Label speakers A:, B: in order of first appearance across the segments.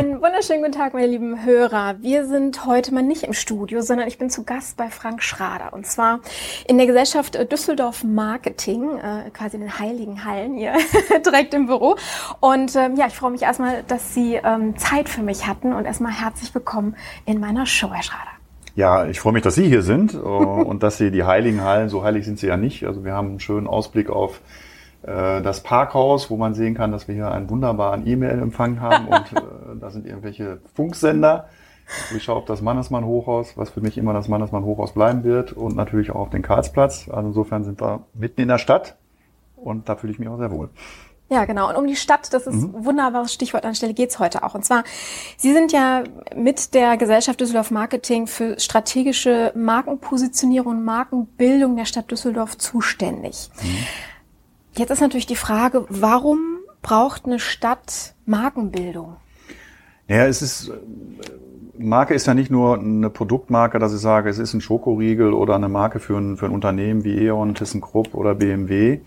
A: Einen wunderschönen guten Tag, meine lieben Hörer. Wir sind heute mal nicht im Studio, sondern ich bin zu Gast bei Frank Schrader. Und zwar in der Gesellschaft Düsseldorf Marketing, äh, quasi in den Heiligen Hallen hier, direkt im Büro. Und ähm, ja, ich freue mich erstmal, dass Sie ähm, Zeit für mich hatten und erstmal herzlich willkommen in meiner Show, Herr Schrader.
B: Ja, ich freue mich, dass Sie hier sind äh, und dass Sie die Heiligen Hallen, so heilig sind sie ja nicht. Also wir haben einen schönen Ausblick auf das Parkhaus, wo man sehen kann, dass wir hier einen wunderbaren E-Mail-Empfang haben und äh, da sind irgendwelche Funksender. Ich schaue auf das Mannesmann Hochhaus, was für mich immer das Mannesmann Hochhaus bleiben wird und natürlich auch auf den Karlsplatz. Also insofern sind wir mitten in der Stadt und da fühle ich mich auch sehr wohl.
A: Ja, genau. Und um die Stadt, das ist mhm. ein wunderbares Stichwort, an Stelle geht's heute auch. Und zwar, Sie sind ja mit der Gesellschaft Düsseldorf Marketing für strategische Markenpositionierung und Markenbildung der Stadt Düsseldorf zuständig. Mhm. Jetzt ist natürlich die Frage, warum braucht eine Stadt Markenbildung?
B: Ja, es ist, Marke ist ja nicht nur eine Produktmarke, dass ich sage, es ist ein Schokoriegel oder eine Marke für ein, für ein Unternehmen wie E.ON, ThyssenKrupp oder BMW,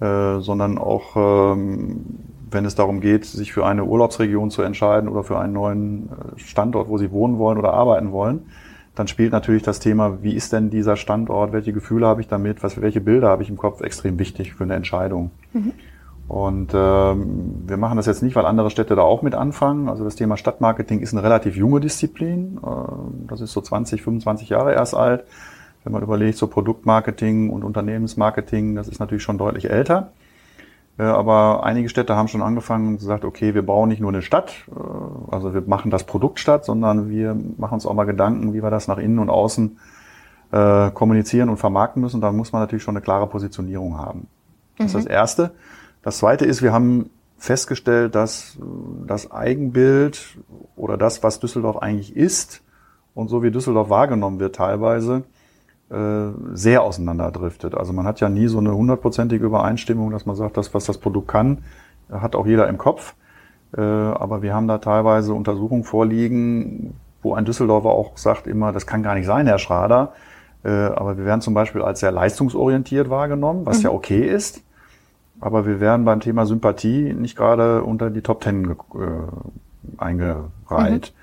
B: äh, sondern auch, ähm, wenn es darum geht, sich für eine Urlaubsregion zu entscheiden oder für einen neuen äh, Standort, wo sie wohnen wollen oder arbeiten wollen, dann spielt natürlich das Thema, wie ist denn dieser Standort, welche Gefühle habe ich damit, was, welche Bilder habe ich im Kopf, extrem wichtig für eine Entscheidung. Mhm. Und ähm, wir machen das jetzt nicht, weil andere Städte da auch mit anfangen. Also das Thema Stadtmarketing ist eine relativ junge Disziplin. Äh, das ist so 20, 25 Jahre erst alt. Wenn man überlegt, so Produktmarketing und Unternehmensmarketing, das ist natürlich schon deutlich älter. Äh, aber einige Städte haben schon angefangen und gesagt, okay, wir bauen nicht nur eine Stadt, äh, also wir machen das Produkt Stadt, sondern wir machen uns auch mal Gedanken, wie wir das nach innen und außen äh, kommunizieren und vermarkten müssen. Da muss man natürlich schon eine klare Positionierung haben. Das mhm. ist das Erste. Das Zweite ist, wir haben festgestellt, dass das Eigenbild oder das, was Düsseldorf eigentlich ist und so wie Düsseldorf wahrgenommen wird teilweise, äh, sehr auseinanderdriftet. Also man hat ja nie so eine hundertprozentige Übereinstimmung, dass man sagt, das, was das Produkt kann, hat auch jeder im Kopf. Äh, aber wir haben da teilweise Untersuchungen vorliegen, wo ein Düsseldorfer auch sagt immer, das kann gar nicht sein, Herr Schrader. Äh, aber wir werden zum Beispiel als sehr leistungsorientiert wahrgenommen, was mhm. ja okay ist. Aber wir werden beim Thema Sympathie nicht gerade unter die Top Ten eingereiht. Mhm.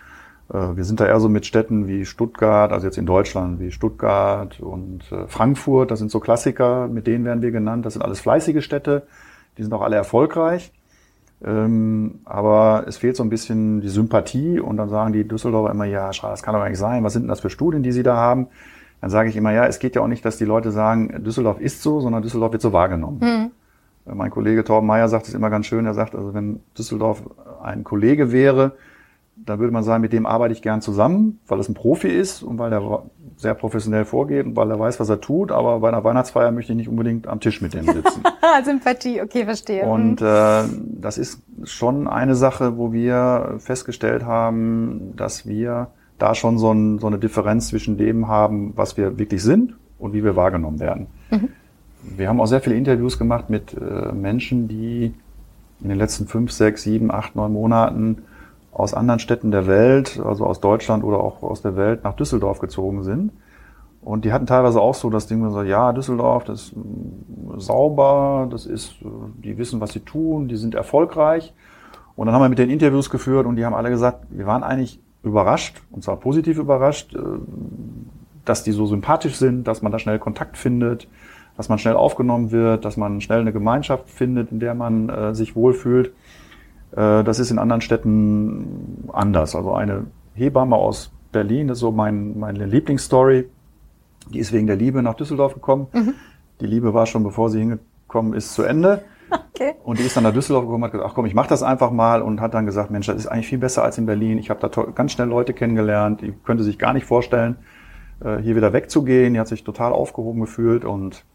B: Äh, wir sind da eher so mit Städten wie Stuttgart, also jetzt in Deutschland wie Stuttgart und äh, Frankfurt, das sind so Klassiker, mit denen werden wir genannt. Das sind alles fleißige Städte, die sind auch alle erfolgreich. Ähm, aber es fehlt so ein bisschen die Sympathie und dann sagen die Düsseldorfer immer, ja, das kann doch gar nicht sein, was sind denn das für Studien, die sie da haben? Dann sage ich immer, ja, es geht ja auch nicht, dass die Leute sagen, Düsseldorf ist so, sondern Düsseldorf wird so wahrgenommen. Mhm. Mein Kollege Torben Meyer sagt es immer ganz schön. Er sagt, also wenn Düsseldorf ein Kollege wäre, dann würde man sagen, mit dem arbeite ich gern zusammen, weil es ein Profi ist und weil er sehr professionell vorgeht und weil er weiß, was er tut. Aber bei einer Weihnachtsfeier möchte ich nicht unbedingt am Tisch mit dem sitzen.
A: Sympathie, okay, verstehe.
B: Und mhm. äh, das ist schon eine Sache, wo wir festgestellt haben, dass wir da schon so, ein, so eine Differenz zwischen dem haben, was wir wirklich sind und wie wir wahrgenommen werden. Mhm. Wir haben auch sehr viele Interviews gemacht mit äh, Menschen, die in den letzten fünf, sechs, sieben, acht, neun Monaten aus anderen Städten der Welt, also aus Deutschland oder auch aus der Welt, nach Düsseldorf gezogen sind. Und die hatten teilweise auch so das Ding, so, ja, Düsseldorf, das ist mm, sauber, das ist, äh, die wissen, was sie tun, die sind erfolgreich. Und dann haben wir mit den Interviews geführt und die haben alle gesagt, wir waren eigentlich überrascht, und zwar positiv überrascht, äh, dass die so sympathisch sind, dass man da schnell Kontakt findet, dass man schnell aufgenommen wird, dass man schnell eine Gemeinschaft findet, in der man äh, sich wohlfühlt. Äh, das ist in anderen Städten anders. Also eine Hebamme aus Berlin, das ist so mein, meine Lieblingsstory. Die ist wegen der Liebe nach Düsseldorf gekommen. Mhm. Die Liebe war schon, bevor sie hingekommen ist, zu Ende. Okay. Und die ist dann nach Düsseldorf gekommen und hat gesagt, ach komm, ich mach das einfach mal und hat dann gesagt, Mensch, das ist eigentlich viel besser als in Berlin. Ich habe da ganz schnell Leute kennengelernt, die könnte sich gar nicht vorstellen, äh, hier wieder wegzugehen. Die hat sich total aufgehoben gefühlt und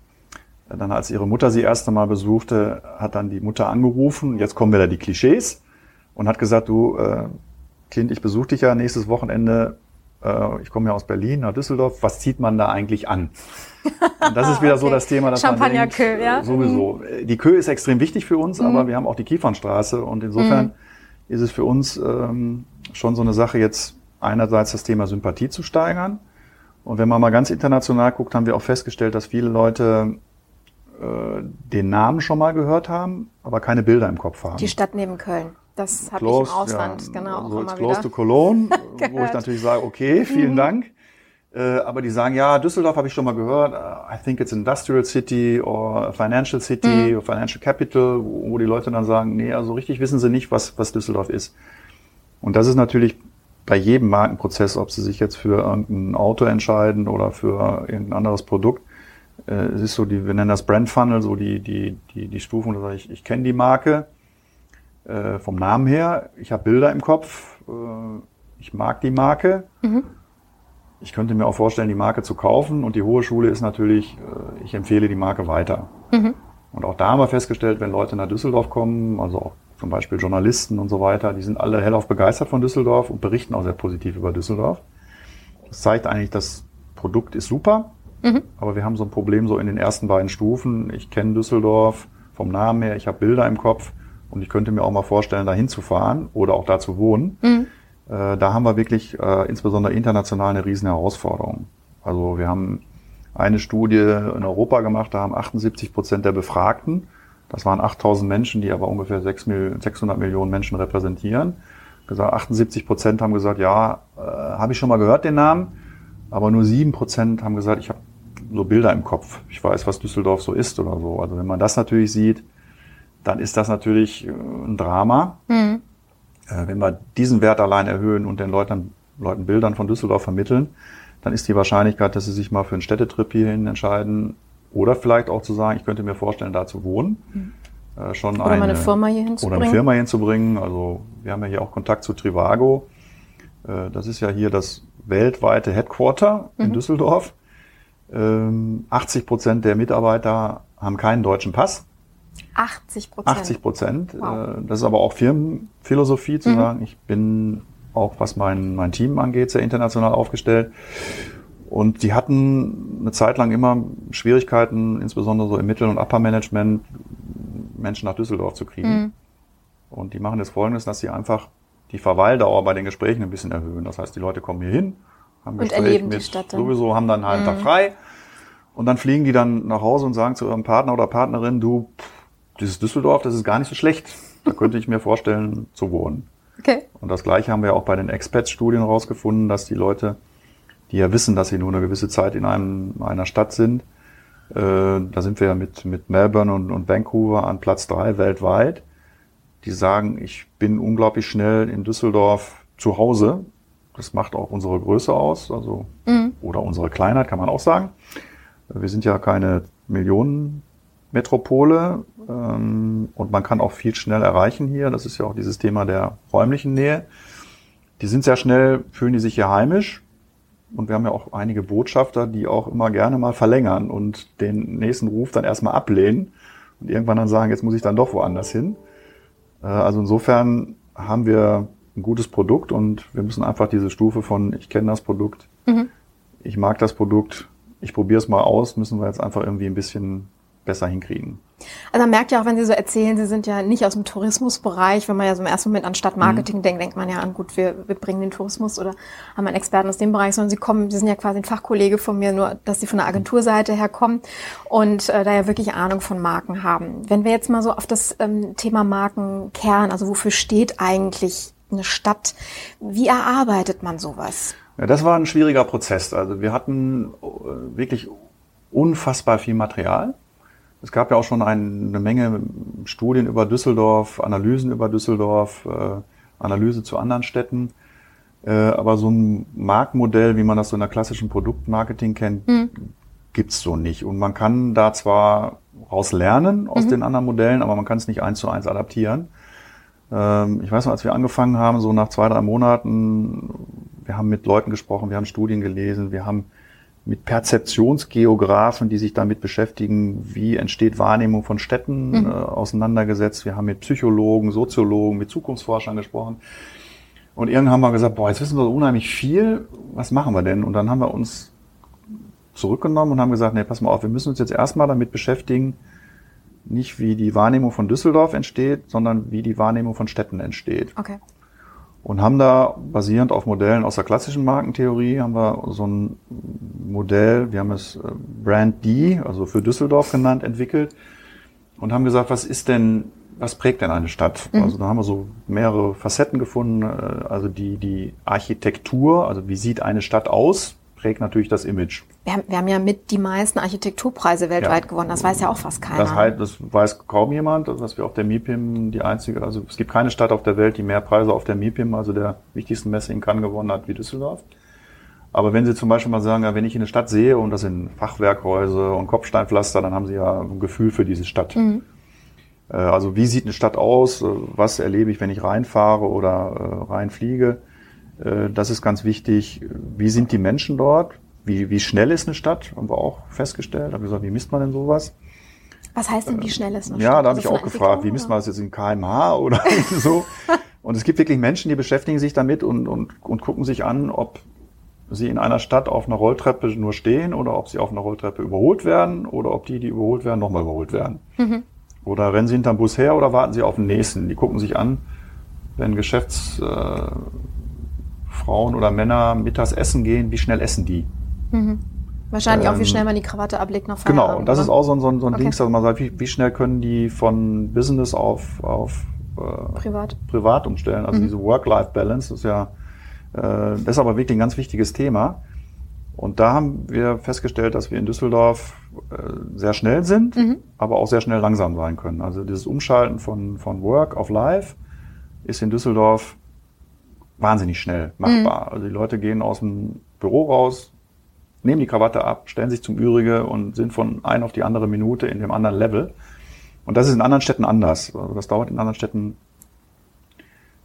B: dann, als ihre Mutter sie erst einmal besuchte, hat dann die Mutter angerufen. Jetzt kommen wieder die Klischees und hat gesagt, du äh, Kind, ich besuche dich ja nächstes Wochenende. Äh, ich komme ja aus Berlin nach Düsseldorf. Was zieht man da eigentlich an? Und das ist wieder okay. so das Thema, dass
A: Champagner man denkt, ja?
B: sowieso. Mhm. Die Kö ist extrem wichtig für uns, mhm. aber wir haben auch die Kiefernstraße und insofern mhm. ist es für uns ähm, schon so eine Sache jetzt einerseits das Thema Sympathie zu steigern. Und wenn man mal ganz international guckt, haben wir auch festgestellt, dass viele Leute äh, den Namen schon mal gehört haben, aber keine Bilder im Kopf haben.
A: Die Stadt neben Köln. Das habe ich im Ausland, ja, genau.
B: So also close to Cologne, wo ich natürlich sage, okay, vielen mhm. Dank. Äh, aber die sagen, ja, Düsseldorf habe ich schon mal gehört. Uh, I think it's Industrial City or Financial City mhm. or Financial Capital, wo, wo die Leute dann sagen, nee, also richtig wissen sie nicht, was, was Düsseldorf ist. Und das ist natürlich bei jedem Markenprozess, ob sie sich jetzt für irgendein Auto entscheiden oder für irgendein anderes Produkt, es ist so die, wir nennen das Brand Funnel, so die, die, die, die Stufen, sage ich, ich kenne die Marke äh, vom Namen her, ich habe Bilder im Kopf, äh, ich mag die Marke. Mhm. Ich könnte mir auch vorstellen, die Marke zu kaufen und die hohe Schule ist natürlich, äh, ich empfehle die Marke weiter. Mhm. Und auch da haben wir festgestellt, wenn Leute nach Düsseldorf kommen, also auch zum Beispiel Journalisten und so weiter, die sind alle hellauf begeistert von Düsseldorf und berichten auch sehr positiv über Düsseldorf. Das zeigt eigentlich, das Produkt ist super, Mhm. Aber wir haben so ein Problem so in den ersten beiden Stufen. Ich kenne Düsseldorf vom Namen her, ich habe Bilder im Kopf und ich könnte mir auch mal vorstellen, da hinzufahren oder auch da zu wohnen. Mhm. Äh, da haben wir wirklich äh, insbesondere international eine riesen Herausforderung. Also wir haben eine Studie in Europa gemacht, da haben 78 Prozent der Befragten, das waren 8000 Menschen, die aber ungefähr 600 Millionen Menschen repräsentieren, gesagt, 78 Prozent haben gesagt, ja, äh, habe ich schon mal gehört den Namen, aber nur sieben Prozent haben gesagt, ich habe so Bilder im Kopf. Ich weiß, was Düsseldorf so ist oder so. Also wenn man das natürlich sieht, dann ist das natürlich äh, ein Drama. Mhm. Wenn wir diesen Wert allein erhöhen und den Leuten, Leuten Bildern von Düsseldorf vermitteln, dann ist die Wahrscheinlichkeit, dass sie sich mal für einen Städtetrip hierhin entscheiden oder vielleicht auch zu sagen, ich könnte mir vorstellen, da zu wohnen. Mhm.
A: Äh, schon oder eine, eine Firma hier hinzubringen.
B: Oder eine Firma hinzubringen. Also wir haben ja hier auch Kontakt zu Trivago. Äh, das ist ja hier das weltweite Headquarter mhm. in Düsseldorf. 80 ähm, Prozent der Mitarbeiter haben keinen deutschen Pass.
A: 80 Prozent.
B: 80 Prozent. Wow. Äh, das ist aber auch Firmenphilosophie zu mhm. sagen, ich bin auch was mein, mein Team angeht, sehr international aufgestellt. Und die hatten eine Zeit lang immer Schwierigkeiten, insbesondere so im Mittel- und Upper-Management, Menschen nach Düsseldorf zu kriegen. Mhm. Und die machen jetzt Folgendes, dass sie einfach die Verweildauer bei den Gesprächen ein bisschen erhöhen. Das heißt, die Leute kommen hier hin,
A: haben und Gespräch mit, Stadt
B: sowieso, haben dann halt mhm. Tag frei. Und dann fliegen die dann nach Hause und sagen zu ihrem Partner oder Partnerin, du, dieses Düsseldorf, das ist gar nicht so schlecht. Da könnte ich mir vorstellen, zu wohnen. Okay. Und das Gleiche haben wir auch bei den Expats-Studien rausgefunden, dass die Leute, die ja wissen, dass sie nur eine gewisse Zeit in einem, einer Stadt sind, äh, da sind wir ja mit, mit Melbourne und, und Vancouver an Platz drei weltweit, die sagen, ich bin unglaublich schnell in Düsseldorf zu Hause. Das macht auch unsere Größe aus, also mhm. oder unsere Kleinheit, kann man auch sagen. Wir sind ja keine Millionen Metropole ähm, und man kann auch viel schnell erreichen hier. Das ist ja auch dieses Thema der räumlichen Nähe. Die sind sehr schnell, fühlen die sich hier heimisch. Und wir haben ja auch einige Botschafter, die auch immer gerne mal verlängern und den nächsten Ruf dann erstmal ablehnen und irgendwann dann sagen, jetzt muss ich dann doch woanders hin. Äh, also insofern haben wir ein gutes Produkt und wir müssen einfach diese Stufe von ich kenne das Produkt, mhm. ich mag das Produkt, ich probiere es mal aus, müssen wir jetzt einfach irgendwie ein bisschen besser hinkriegen.
A: Also man merkt ja auch, wenn Sie so erzählen, Sie sind ja nicht aus dem Tourismusbereich. Wenn man ja so im ersten Moment an Stadtmarketing mhm. denkt, denkt man ja an, gut, wir, wir bringen den Tourismus oder haben einen Experten aus dem Bereich, sondern Sie kommen, Sie sind ja quasi ein Fachkollege von mir, nur dass Sie von der Agenturseite her kommen und äh, da ja wirklich Ahnung von Marken haben. Wenn wir jetzt mal so auf das ähm, Thema Markenkern, also wofür steht eigentlich eine Stadt, wie erarbeitet man sowas?
B: Ja, das war ein schwieriger Prozess. Also wir hatten äh, wirklich unfassbar viel Material es gab ja auch schon eine Menge Studien über Düsseldorf, Analysen über Düsseldorf, äh, Analyse zu anderen Städten. Äh, aber so ein Marktmodell, wie man das so in der klassischen Produktmarketing kennt, mhm. gibt's so nicht. Und man kann da zwar raus lernen aus mhm. den anderen Modellen, aber man kann es nicht eins zu eins adaptieren. Ähm, ich weiß noch, als wir angefangen haben, so nach zwei, drei Monaten, wir haben mit Leuten gesprochen, wir haben Studien gelesen, wir haben mit Perzeptionsgeografen, die sich damit beschäftigen, wie entsteht Wahrnehmung von Städten, mhm. äh, auseinandergesetzt. Wir haben mit Psychologen, Soziologen, mit Zukunftsforschern gesprochen. Und irgendwann haben wir gesagt, boah, jetzt wissen wir so unheimlich viel, was machen wir denn? Und dann haben wir uns zurückgenommen und haben gesagt, nee, pass mal auf, wir müssen uns jetzt erstmal damit beschäftigen, nicht wie die Wahrnehmung von Düsseldorf entsteht, sondern wie die Wahrnehmung von Städten entsteht.
A: Okay
B: und haben da basierend auf Modellen aus der klassischen Markentheorie haben wir so ein Modell, wir haben es äh, Brand D, also für Düsseldorf genannt, entwickelt und haben gesagt, was ist denn, was prägt denn eine Stadt? Mhm. Also da haben wir so mehrere Facetten gefunden, äh, also die die Architektur, also wie sieht eine Stadt aus, prägt natürlich das Image.
A: Wir haben, wir haben ja mit die meisten Architekturpreise weltweit ja. gewonnen. Das weiß ja auch fast keiner.
B: Das, heißt, das weiß kaum jemand, dass wir auf der MIPIM die einzige, also es gibt keine Stadt auf der Welt, die mehr Preise auf der MIPIM, also der wichtigsten Messe in Cannes gewonnen hat wie Düsseldorf. Aber wenn Sie zum Beispiel mal sagen, ja, wenn ich eine Stadt sehe und das sind Fachwerkhäuser und Kopfsteinpflaster, dann haben Sie ja ein Gefühl für diese Stadt. Mhm. Äh, also wie sieht eine Stadt aus? Was erlebe ich, wenn ich reinfahre oder äh, reinfliege? Äh, das ist ganz wichtig. Wie sind die Menschen dort? Wie, wie schnell ist eine Stadt? Haben wir auch festgestellt. Haben gesagt, wie misst man denn sowas?
A: Was heißt denn, wie schnell ist eine
B: Stadt? Ja, da habe also ich auch gefragt, wie misst man das jetzt in kmh oder so? Und es gibt wirklich Menschen, die beschäftigen sich damit und, und, und gucken sich an, ob sie in einer Stadt auf einer Rolltreppe nur stehen oder ob sie auf einer Rolltreppe überholt werden oder ob die, die überholt werden, nochmal überholt werden. Mhm. Oder rennen sie hinterm Bus her oder warten sie auf den nächsten? Die gucken sich an, wenn Geschäfts, äh, oder Männer mittags essen gehen, wie schnell essen die?
A: Mhm. Wahrscheinlich ähm, auch, wie ähm, schnell man die Krawatte ablegt nach
B: Feierabend. Genau, und das oder? ist auch so ein, so ein, so ein okay. Ding, dass man sagt, wie, wie, schnell können die von Business auf, auf
A: äh, Privat.
B: Privat umstellen. Also mhm. diese Work-Life-Balance ist ja, äh, das ist aber wirklich ein ganz wichtiges Thema. Und da haben wir festgestellt, dass wir in Düsseldorf äh, sehr schnell sind, mhm. aber auch sehr schnell langsam sein können. Also dieses Umschalten von, von Work auf Life ist in Düsseldorf wahnsinnig schnell machbar. Mhm. Also die Leute gehen aus dem Büro raus, nehmen die Krawatte ab, stellen sich zum Ürige und sind von ein auf die andere Minute in dem anderen Level. Und das ist in anderen Städten anders. Also das dauert in anderen Städten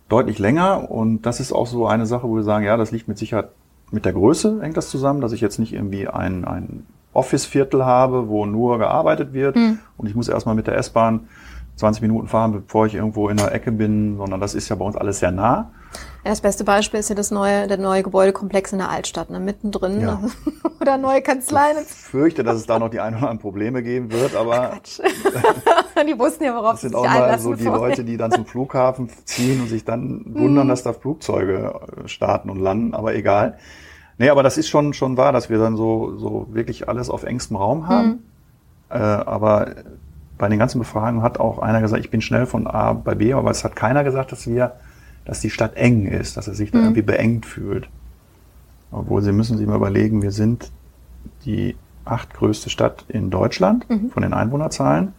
B: deutlich länger und das ist auch so eine Sache, wo wir sagen, ja, das liegt mit Sicherheit mit der Größe hängt das zusammen, dass ich jetzt nicht irgendwie ein, ein Office-Viertel habe, wo nur gearbeitet wird mhm. und ich muss erstmal mit der S-Bahn 20 Minuten fahren, bevor ich irgendwo in der Ecke bin, sondern das ist ja bei uns alles sehr nah.
A: Ja, das beste Beispiel ist ja das neue, der neue Gebäudekomplex in der Altstadt, ne, mittendrin. Ja. Oder neue Kanzleien.
B: Ich fürchte, dass es da noch die ein oder anderen Probleme geben wird, aber.
A: Quatsch. die wussten ja, worauf
B: das sind auch mal so die. Leute, die dann zum Flughafen ziehen und sich dann wundern, mhm. dass da Flugzeuge äh, starten und landen, aber egal. Nee, aber das ist schon, schon wahr, dass wir dann so, so wirklich alles auf engstem Raum haben. Mhm. Äh, aber bei den ganzen Befragungen hat auch einer gesagt, ich bin schnell von A bei B, aber es hat keiner gesagt, dass wir, dass die Stadt eng ist, dass er sich da mhm. irgendwie beengt fühlt. Obwohl Sie müssen sich mal überlegen, wir sind die achtgrößte Stadt in Deutschland mhm. von den Einwohnerzahlen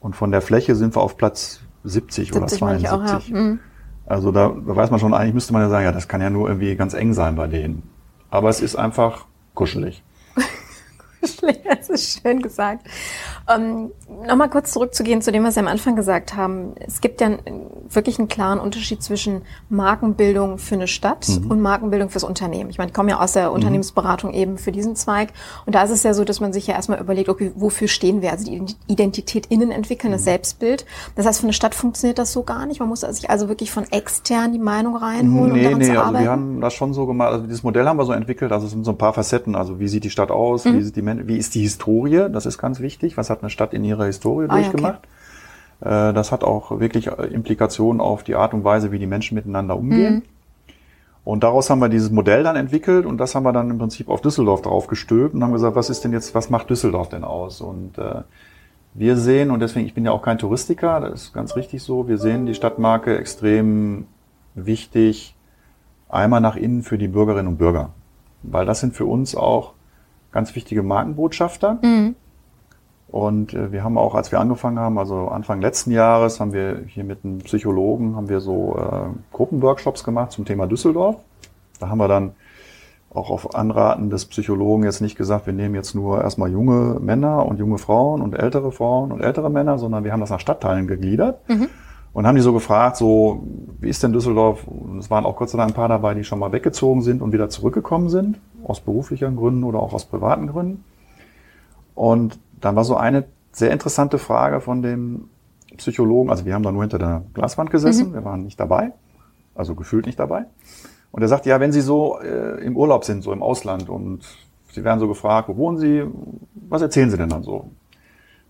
B: und von der Fläche sind wir auf Platz 70, 70 oder 72. Auch, ja. mhm. Also da, da weiß man schon, eigentlich müsste man ja sagen, ja, das kann ja nur irgendwie ganz eng sein bei denen. Aber es ist einfach kuschelig.
A: kuschelig, das ist schön gesagt. Ähm, Nochmal kurz zurückzugehen zu dem, was Sie am Anfang gesagt haben. Es gibt ja wirklich einen klaren Unterschied zwischen Markenbildung für eine Stadt mhm. und Markenbildung fürs Unternehmen. Ich meine, ich komme ja aus der mhm. Unternehmensberatung eben für diesen Zweig. Und da ist es ja so, dass man sich ja erstmal überlegt, okay, wofür stehen wir? Also die Identität innen entwickeln, das mhm. Selbstbild. Das heißt, für eine Stadt funktioniert das so gar nicht. Man muss sich also wirklich von extern die Meinung reinholen,
B: nee, um nee, zu also wir haben das schon so gemacht. Also dieses Modell haben wir so entwickelt. Also es sind so ein paar Facetten. Also wie sieht die Stadt aus? Mhm. Wie, sieht die, wie ist die Historie? Das ist ganz wichtig. Was hat eine Stadt in ihrer Historie ah, durchgemacht. Ja, okay. Äh, das hat auch wirklich Implikationen auf die Art und Weise, wie die Menschen miteinander umgehen. Mhm. Und daraus haben wir dieses Modell dann entwickelt und das haben wir dann im Prinzip auf Düsseldorf drauf gestülpt und haben gesagt, was ist denn jetzt, was macht Düsseldorf denn aus? Und äh, wir sehen, und deswegen, ich bin ja auch kein Touristiker, das ist ganz richtig so, wir sehen die Stadtmarke extrem wichtig, einmal nach innen für die Bürgerinnen und Bürger. Weil das sind für uns auch ganz wichtige Markenbotschafter. Mhm. Und äh, wir haben auch, als wir angefangen haben, also Anfang letzten Jahres, haben wir hier mit einem Psychologen, haben wir so äh, Gruppenworkshops gemacht zum Thema Düsseldorf. Da haben wir dann auch auf Anraten des Psychologen jetzt nicht gesagt, wir nehmen jetzt nur erstmal junge Männer und junge Frauen und ältere Frauen und ältere Männer, sondern wir haben das nach Stadtteilen gegliedert. Mhm. Und haben die so gefragt, so, wie ist denn Düsseldorf? Und es waren auch kurz Dank ein paar dabei, die schon mal weggezogen sind und wieder zurückgekommen sind, aus beruflichen Gründen oder auch aus privaten Gründen. Und dann war so eine sehr interessante Frage von dem Psychologen, also wir haben da nur hinter der Glaswand gesessen, mhm. wir waren nicht dabei, also gefühlt nicht dabei. Und er sagt, ja, wenn Sie so äh, im Urlaub sind, so im Ausland und Sie werden so gefragt, wo wohnen Sie, was erzählen Sie denn dann so?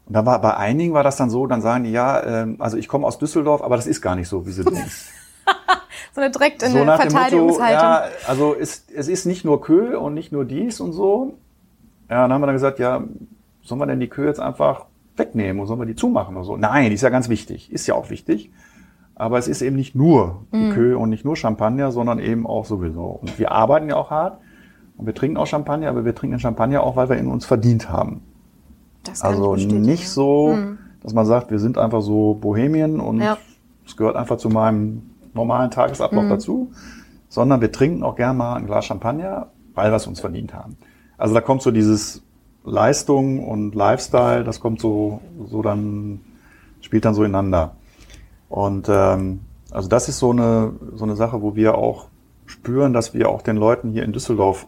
B: Und dann war bei einigen war das dann so, dann sagen die, ja, äh, also ich komme aus Düsseldorf, aber das ist gar nicht so, wie Sie denken.
A: so eine direkt in so eine Verteidigungshaltung.
B: ja, also es, es ist nicht nur Kö und nicht nur dies und so. Ja, dann haben wir dann gesagt, ja, sollen wir denn die Kö jetzt einfach wegnehmen und sollen wir die zumachen oder so? Nein, die ist ja ganz wichtig, ist ja auch wichtig. Aber es ist eben nicht nur die mhm. Kö und nicht nur Champagner, sondern eben auch sowieso. Und wir arbeiten ja auch hart und wir trinken auch Champagner, aber wir trinken Champagner auch, weil wir ihn uns verdient haben. Das also nicht so, mhm. dass man sagt, wir sind einfach so Bohemien und ja. es gehört einfach zu meinem normalen Tagesablauf mhm. dazu, sondern wir trinken auch gern mal ein Glas Champagner, weil wir es uns verdient haben. Also da kommt so dieses Leistung und Lifestyle, das kommt so, so dann, spielt dann so ineinander. Und ähm, also das ist so eine, so eine Sache, wo wir auch spüren, dass wir auch den Leuten hier in Düsseldorf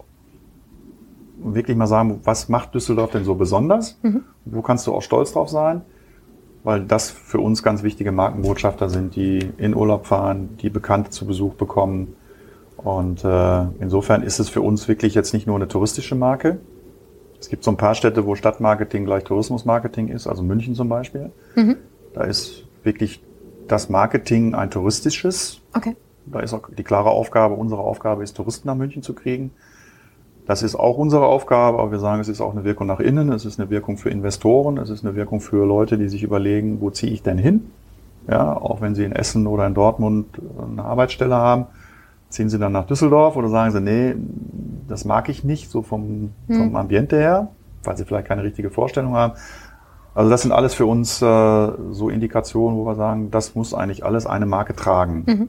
B: wirklich mal sagen, was macht Düsseldorf denn so besonders? Mhm. Wo kannst du auch stolz drauf sein? Weil das für uns ganz wichtige Markenbotschafter sind, die in Urlaub fahren, die Bekannte zu Besuch bekommen. Und äh, insofern ist es für uns wirklich jetzt nicht nur eine touristische Marke. Es gibt so ein paar Städte, wo Stadtmarketing gleich Tourismusmarketing ist, also München zum Beispiel. Mhm. Da ist wirklich das Marketing ein touristisches. Okay. Da ist auch die klare Aufgabe, unsere Aufgabe ist, Touristen nach München zu kriegen. Das ist auch unsere Aufgabe, aber wir sagen, es ist auch eine Wirkung nach innen, es ist eine Wirkung für Investoren, es ist eine Wirkung für Leute, die sich überlegen, wo ziehe ich denn hin? Ja, auch wenn sie in Essen oder in Dortmund eine Arbeitsstelle haben, ziehen sie dann nach Düsseldorf oder sagen sie, nee, das mag ich nicht, so vom, hm. vom Ambiente her, weil sie vielleicht keine richtige Vorstellung haben. Also das sind alles für uns äh, so Indikationen, wo wir sagen, das muss eigentlich alles eine Marke tragen. Mhm.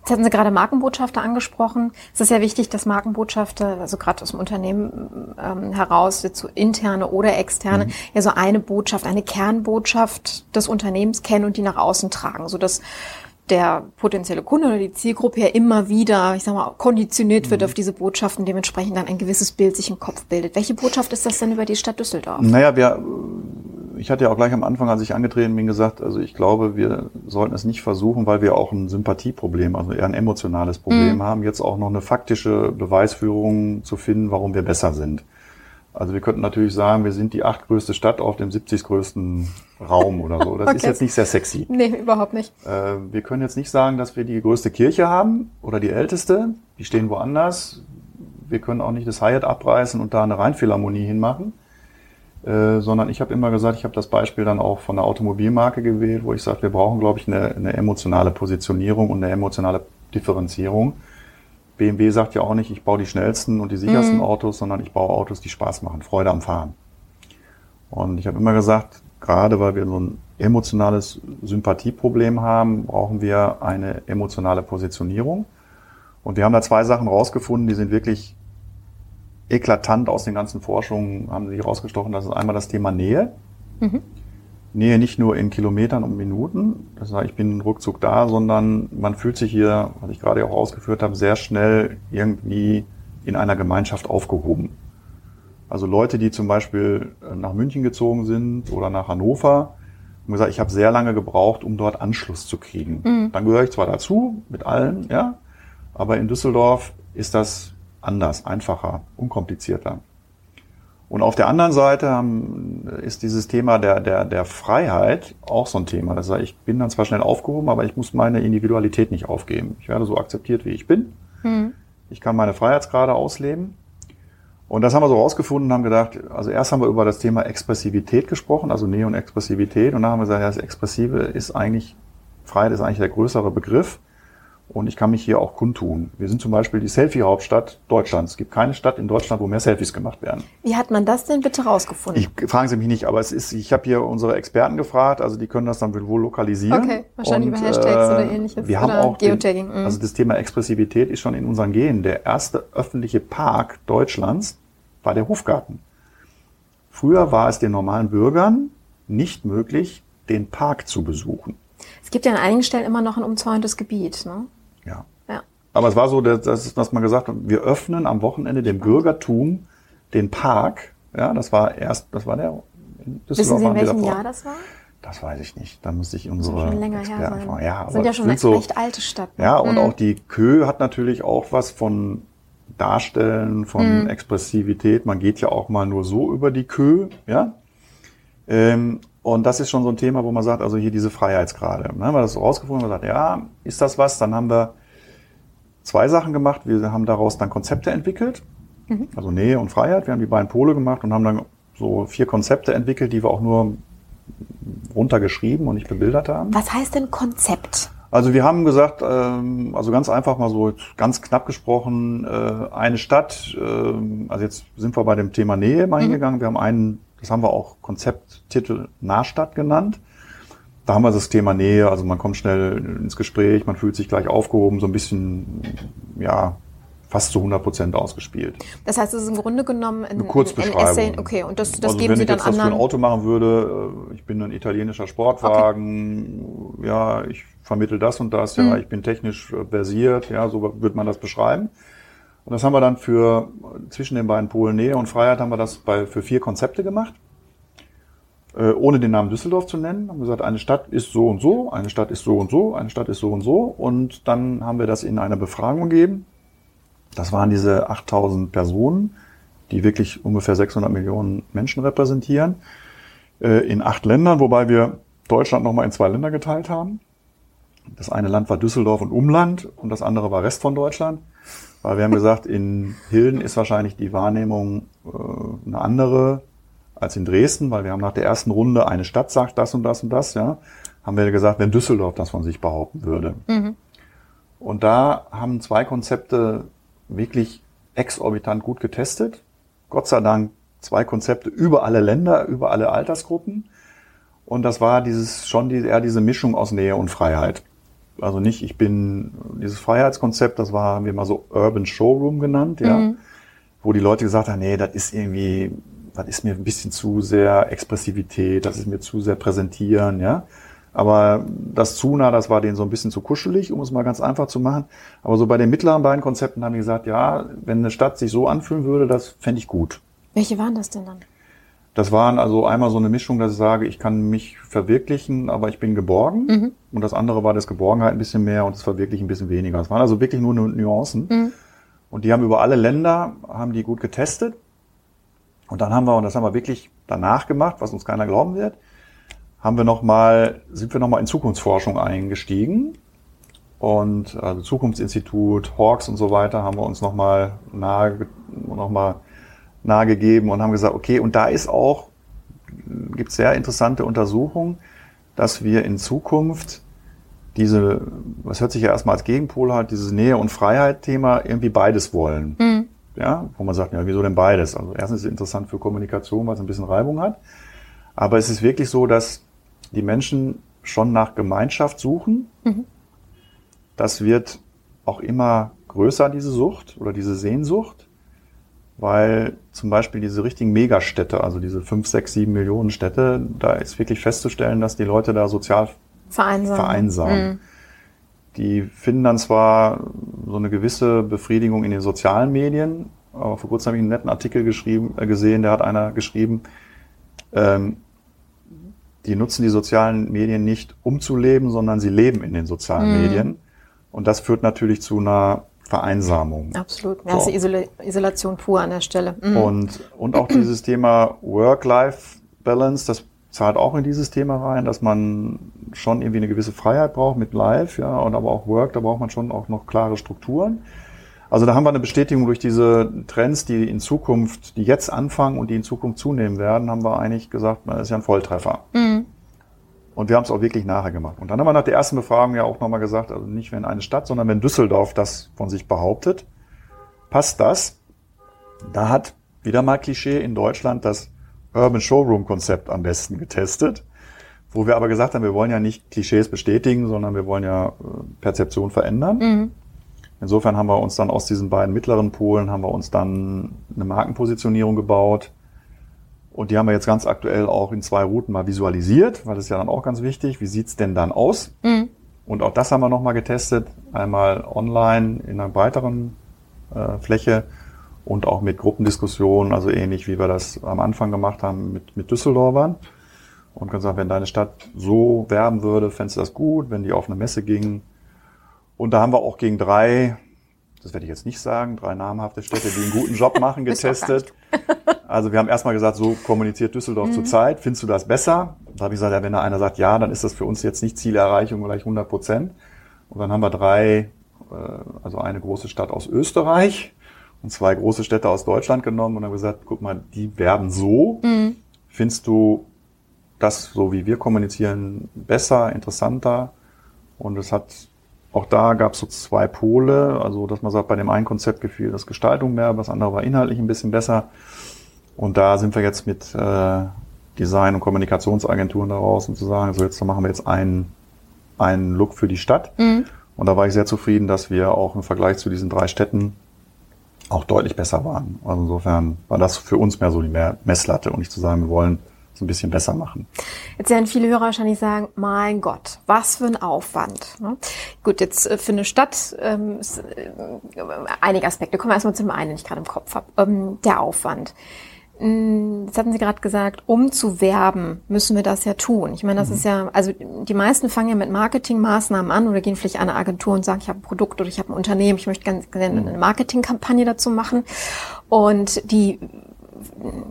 A: Jetzt hatten Sie gerade Markenbotschafter angesprochen. Es ist ja wichtig, dass Markenbotschafter, also gerade aus dem Unternehmen ähm, heraus, jetzt so interne oder externe, mhm. ja so eine Botschaft, eine Kernbotschaft des Unternehmens kennen und die nach außen tragen, so dass der potenzielle Kunde oder die Zielgruppe ja immer wieder, ich sag mal, konditioniert wird mhm. auf diese Botschaften, dementsprechend dann ein gewisses Bild sich im Kopf bildet. Welche Botschaft ist das denn über die Stadt Düsseldorf?
B: Naja, wir ich hatte ja auch gleich am Anfang, als ich angetreten bin, gesagt, also ich glaube, wir sollten es nicht versuchen, weil wir auch ein Sympathieproblem, also eher ein emotionales Problem mhm. haben, jetzt auch noch eine faktische Beweisführung zu finden, warum wir besser sind. Also wir könnten natürlich sagen, wir sind die achtgrößte Stadt auf dem 70. größten Raum oder so. Das okay. ist jetzt nicht sehr sexy.
A: Nee, überhaupt nicht.
B: Äh, wir können jetzt nicht sagen, dass wir die größte Kirche haben oder die älteste. Die stehen woanders. Wir können auch nicht das Hyatt abreißen und da eine Rheinphilharmonie hinmachen. Äh, sondern ich habe immer gesagt, ich habe das Beispiel dann auch von der Automobilmarke gewählt, wo ich sage, wir brauchen, glaube ich, eine, eine emotionale Positionierung und eine emotionale Differenzierung. BMW sagt ja auch nicht, ich baue die schnellsten und die sichersten mhm. Autos, sondern ich baue Autos, die Spaß machen, Freude am Fahren. Und ich habe immer gesagt, gerade weil wir so ein emotionales Sympathieproblem haben, brauchen wir eine emotionale Positionierung. Und wir haben da zwei Sachen rausgefunden, die sind wirklich eklatant aus den ganzen Forschungen haben sie rausgestochen. Das ist einmal das Thema Nähe. Mhm. Nähe nicht nur in Kilometern und Minuten, das heißt, ich bin ruckzuck da, sondern man fühlt sich hier, was ich gerade auch ausgeführt habe, sehr schnell irgendwie in einer Gemeinschaft aufgehoben. Also Leute, die zum Beispiel äh, nach München gezogen sind oder nach Hannover, haben gesagt, ich habe sehr lange gebraucht, um dort Anschluss zu kriegen. Mhm. Dann gehöre ich zwar dazu, mit allen, ja, aber in Düsseldorf ist das anders, einfacher, unkomplizierter. Und auf der anderen Seite haben, ist dieses Thema der, der, der Freiheit auch so ein Thema. Das heißt, ich bin dann zwar schnell aufgehoben, aber ich muss meine Individualität nicht aufgeben. Ich werde so akzeptiert, wie ich bin. Mhm. Ich kann meine Freiheitsgrade ausleben. Und das haben wir so rausgefunden und haben gedacht, also erst haben wir über das Thema Expressivität gesprochen, also Nähe und Expressivität. Und dann haben wir gesagt, ja, das Expressive ist eigentlich, Freiheit ist eigentlich der größere Begriff. Und ich kann mich hier auch kundtun. Wir sind zum Beispiel die Selfie-Hauptstadt Deutschlands. Es gibt keine Stadt in Deutschland, wo mehr Selfies gemacht werden.
A: Wie hat man das denn bitte rausgefunden?
B: Ich fragen Sie mich nicht, aber es ist, ich habe hier unsere Experten gefragt, also die können das dann wohl lokalisieren.
A: Okay, wahrscheinlich und, über Hashtags äh, oder ähnliches.
B: Wir haben auch Geotagging. Den, mhm. also das Thema Expressivität ist schon in unseren Genen. Der erste öffentliche Park Deutschlands war der Hofgarten. Früher war es den normalen Bürgern nicht möglich, den Park zu besuchen.
A: Es gibt ja an einigen Stellen immer noch ein umzäuntes Gebiet, ne?
B: Ja. ja. Aber es war so, das ist, was man gesagt hat, wir öffnen am Wochenende dem Bürgertum den Park. Ja, das war erst, das war der
A: in Wissen Sie, in welchem Jahr das war?
B: Das weiß ich nicht. Da muss ich unsere das
A: schon länger Experten her
B: sein. Ja,
A: sind ja schon eine so, recht alte Stadt.
B: Ne? Ja, und mhm. auch die Kö hat natürlich auch was von Darstellen, von mhm. Expressivität. Man geht ja auch mal nur so über die Kö, ja. Ähm, und das ist schon so ein Thema, wo man sagt, also hier diese Freiheitsgrade. Dann haben wir das so rausgefunden und gesagt, ja, ist das was? Dann haben wir zwei Sachen gemacht. Wir haben daraus dann Konzepte entwickelt, mhm. also Nähe und Freiheit. Wir haben die beiden Pole gemacht und haben dann so vier Konzepte entwickelt, die wir auch nur runtergeschrieben und nicht bebildert haben.
A: Was heißt denn Konzept?
B: Also wir haben gesagt, ähm, also ganz einfach mal so ganz knapp gesprochen, äh, eine Stadt, äh, also jetzt sind wir bei dem Thema Nähe mal mhm. hingegangen. Wir haben einen das haben wir auch Konzepttitel Nahstadt genannt. Da haben wir das Thema Nähe, also man kommt schnell ins Gespräch, man fühlt sich gleich aufgehoben, so ein bisschen, ja, fast zu 100 Prozent ausgespielt.
A: Das heißt, es ist im Grunde genommen
B: ein, eine Kurzbeschreibung. Ein Essay,
A: okay, und das, das
B: also
A: geben Sie dann
B: anderen. Wenn ich
A: jetzt
B: das für ein Auto machen würde, äh, ich bin ein italienischer Sportwagen, okay. ja, ich vermittel das und das, ja, mhm. ich bin technisch versiert, ja, so würde man das beschreiben. Und das haben wir dann für zwischen den beiden Polen Nähe und Freiheit haben wir das bei, für vier Konzepte gemacht. Äh, ohne den Namen Düsseldorf zu nennen, haben gesagt, eine Stadt ist so und so, eine Stadt ist so und so, eine Stadt ist so und so. Und dann haben wir das in einer Befragung gegeben. Das waren diese 8000 Personen, die wirklich ungefähr 600 Millionen Menschen repräsentieren, äh, in acht Ländern, wobei wir Deutschland nochmal in zwei Länder geteilt haben. Das eine Land war Düsseldorf und Umland und das andere war Rest von Deutschland. Weil wir haben gesagt, in Hilden ist wahrscheinlich die Wahrnehmung äh, eine andere als in Dresden, weil wir haben nach der ersten Runde eine Stadt sagt das und das und das, ja, haben wir gesagt, wenn Düsseldorf das von sich behaupten würde. Mhm. Und da haben zwei Konzepte wirklich exorbitant gut getestet. Gott sei Dank zwei Konzepte über alle Länder, über alle Altersgruppen. Und das war dieses schon die, eher diese Mischung aus Nähe und Freiheit also nicht, ich bin, dieses Freiheitskonzept, das war, haben wir mal so Urban Showroom genannt, ja, mhm. wo die Leute gesagt haben, nee, das ist irgendwie, das ist mir ein bisschen zu sehr Expressivität, das ist mir zu sehr Präsentieren, ja. Aber das Zuna, das war denen so ein bisschen zu kuschelig, um es mal ganz einfach zu machen. Aber so bei den mittleren beiden Konzepten haben die gesagt, ja, wenn eine Stadt sich so anfühlen würde, das fände ich gut.
A: Welche waren das denn dann?
B: Das waren also einmal so eine Mischung, dass ich sage, ich kann mich verwirklichen, aber ich bin geborgen. Mhm. Und das andere war das Geborgenheit ein bisschen mehr und das Verwirklichen ein bisschen weniger. Es waren also wirklich nur Nuancen. Mhm. Und die haben über alle Länder, haben die gut getestet. Und dann haben wir, und das haben wir wirklich danach gemacht, was uns keiner glauben wird, haben wir noch mal, sind wir nochmal in Zukunftsforschung eingestiegen. Und also Zukunftsinstitut, Hawks und so weiter haben wir uns nochmal nahe, nochmal nahegegeben und haben gesagt, okay, und da ist auch, gibt es sehr interessante Untersuchungen, dass wir in Zukunft diese, was hört sich ja erstmal als Gegenpol hat, dieses Nähe- und Freiheit-Thema irgendwie beides wollen. Mhm. Ja, wo man sagt, ja, wieso denn beides? Also erstens ist es interessant für Kommunikation, weil es ein bisschen Reibung hat. Aber es ist wirklich so, dass die Menschen schon nach Gemeinschaft suchen. Mhm. Das wird auch immer größer, diese Sucht oder diese Sehnsucht. weil zum Beispiel diese richtigen Megastädte, also diese fünf, sechs, sieben Millionen Städte, da ist wirklich festzustellen, dass die Leute da sozial
A: Vereinsamen.
B: vereinsamen.
A: Mhm.
B: Die finden dann zwar so eine gewisse Befriedigung in den sozialen Medien, aber vor kurzem habe ich einen netten Artikel geschrieben, äh, gesehen, da hat einer geschrieben, ähm, die nutzen die sozialen Medien nicht um zu leben, sondern sie leben in den sozialen
A: Mhm.
B: Medien. Und das führt natürlich zu einer Vereinsamung.
A: Absolut. Ja,
B: So.
A: ist Isola Isolation pur an der Stelle. Mhm.
B: Und, und auch dieses Thema Work-Life-Balance, das zahlt auch in dieses Thema rein, dass man schon irgendwie eine gewisse Freiheit braucht mit Life, ja, und aber auch Work, da braucht man schon auch noch klare Strukturen. Also da haben wir eine Bestätigung durch diese Trends, die in Zukunft, die jetzt anfangen und die in Zukunft zunehmen werden, haben wir eigentlich gesagt, das ist ja ein Volltreffer.
A: Mhm.
B: Und wir haben es auch wirklich nachher gemacht. Und dann haben wir nach der ersten Befragung ja auch nochmal gesagt, also nicht wenn eine Stadt, sondern wenn Düsseldorf das von sich behauptet, passt das. Da hat wieder mal Klischee in Deutschland das Urban Showroom Konzept am besten getestet, wo wir aber gesagt haben, wir wollen ja nicht Klischees bestätigen, sondern wir wollen ja äh, Perzeption verändern.
A: Mhm.
B: Insofern haben wir uns dann aus diesen beiden mittleren Polen haben wir uns dann eine Markenpositionierung gebaut. Und die haben wir jetzt ganz aktuell auch in zwei Routen mal visualisiert, weil das ist ja dann auch ganz wichtig. Wie sieht's denn dann aus?
A: Mhm.
B: Und auch das haben wir nochmal getestet. Einmal online in einer breiteren äh, Fläche und auch mit Gruppendiskussionen, also ähnlich wie wir das am Anfang gemacht haben mit, mit Düsseldorfern. Und gesagt, wenn deine Stadt so werben würde, fändest du das gut, wenn die auf eine Messe gingen. Und da haben wir auch gegen drei, das werde ich jetzt nicht sagen, drei namhafte Städte, die einen guten Job machen, getestet. Also wir haben erstmal gesagt, so kommuniziert Düsseldorf zurzeit. Findest du das besser? Da habe ich gesagt, ja, wenn da einer sagt, ja, dann ist das für uns jetzt nicht Zielerreichung gleich 100 Prozent. Und dann haben wir drei, äh, also eine große Stadt aus Österreich und zwei große Städte aus Deutschland genommen und haben gesagt, guck mal, die werden so.
A: Mhm.
B: Findest du das, so wie wir kommunizieren, besser, interessanter? Und es hat, auch da gab es so zwei Pole, also dass man sagt, bei dem einen Konzept gefiel das Gestaltung mehr, das andere war inhaltlich ein bisschen besser. Und da sind wir jetzt mit äh, Design- und Kommunikationsagenturen daraus, um zu sagen, so jetzt machen wir jetzt einen, einen Look für die Stadt.
A: Mhm.
B: Und da war ich sehr zufrieden, dass wir auch im Vergleich zu diesen drei Städten auch deutlich besser waren. Also insofern war das für uns mehr so die Messlatte und nicht zu sagen, wir wollen es ein bisschen besser machen.
A: Jetzt werden viele Hörer wahrscheinlich sagen, mein Gott, was für ein Aufwand. Ne? Gut, jetzt äh, für eine Stadt ähm, äh, einige Aspekte. Kommen wir erstmal zum einen, den ich gerade im Kopf habe. Ähm, der Aufwand. Mm, Jetzt hatten Sie gerade gesagt, um zu werben, müssen wir das ja tun. Ich meine, das ist ja, also die meisten fangen ja mit Marketingmaßnahmen an oder gehen vielleicht an eine Agentur und sagen, ich habe ein Produkt oder ich habe ein Unternehmen, ich möchte ganz gerne eine Marketingkampagne dazu machen. Und die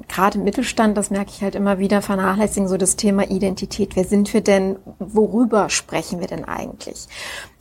A: gerade im Mittelstand, das merke ich halt immer wieder, vernachlässigen so das Thema Identität. Wer sind wir denn? Worüber sprechen wir denn eigentlich?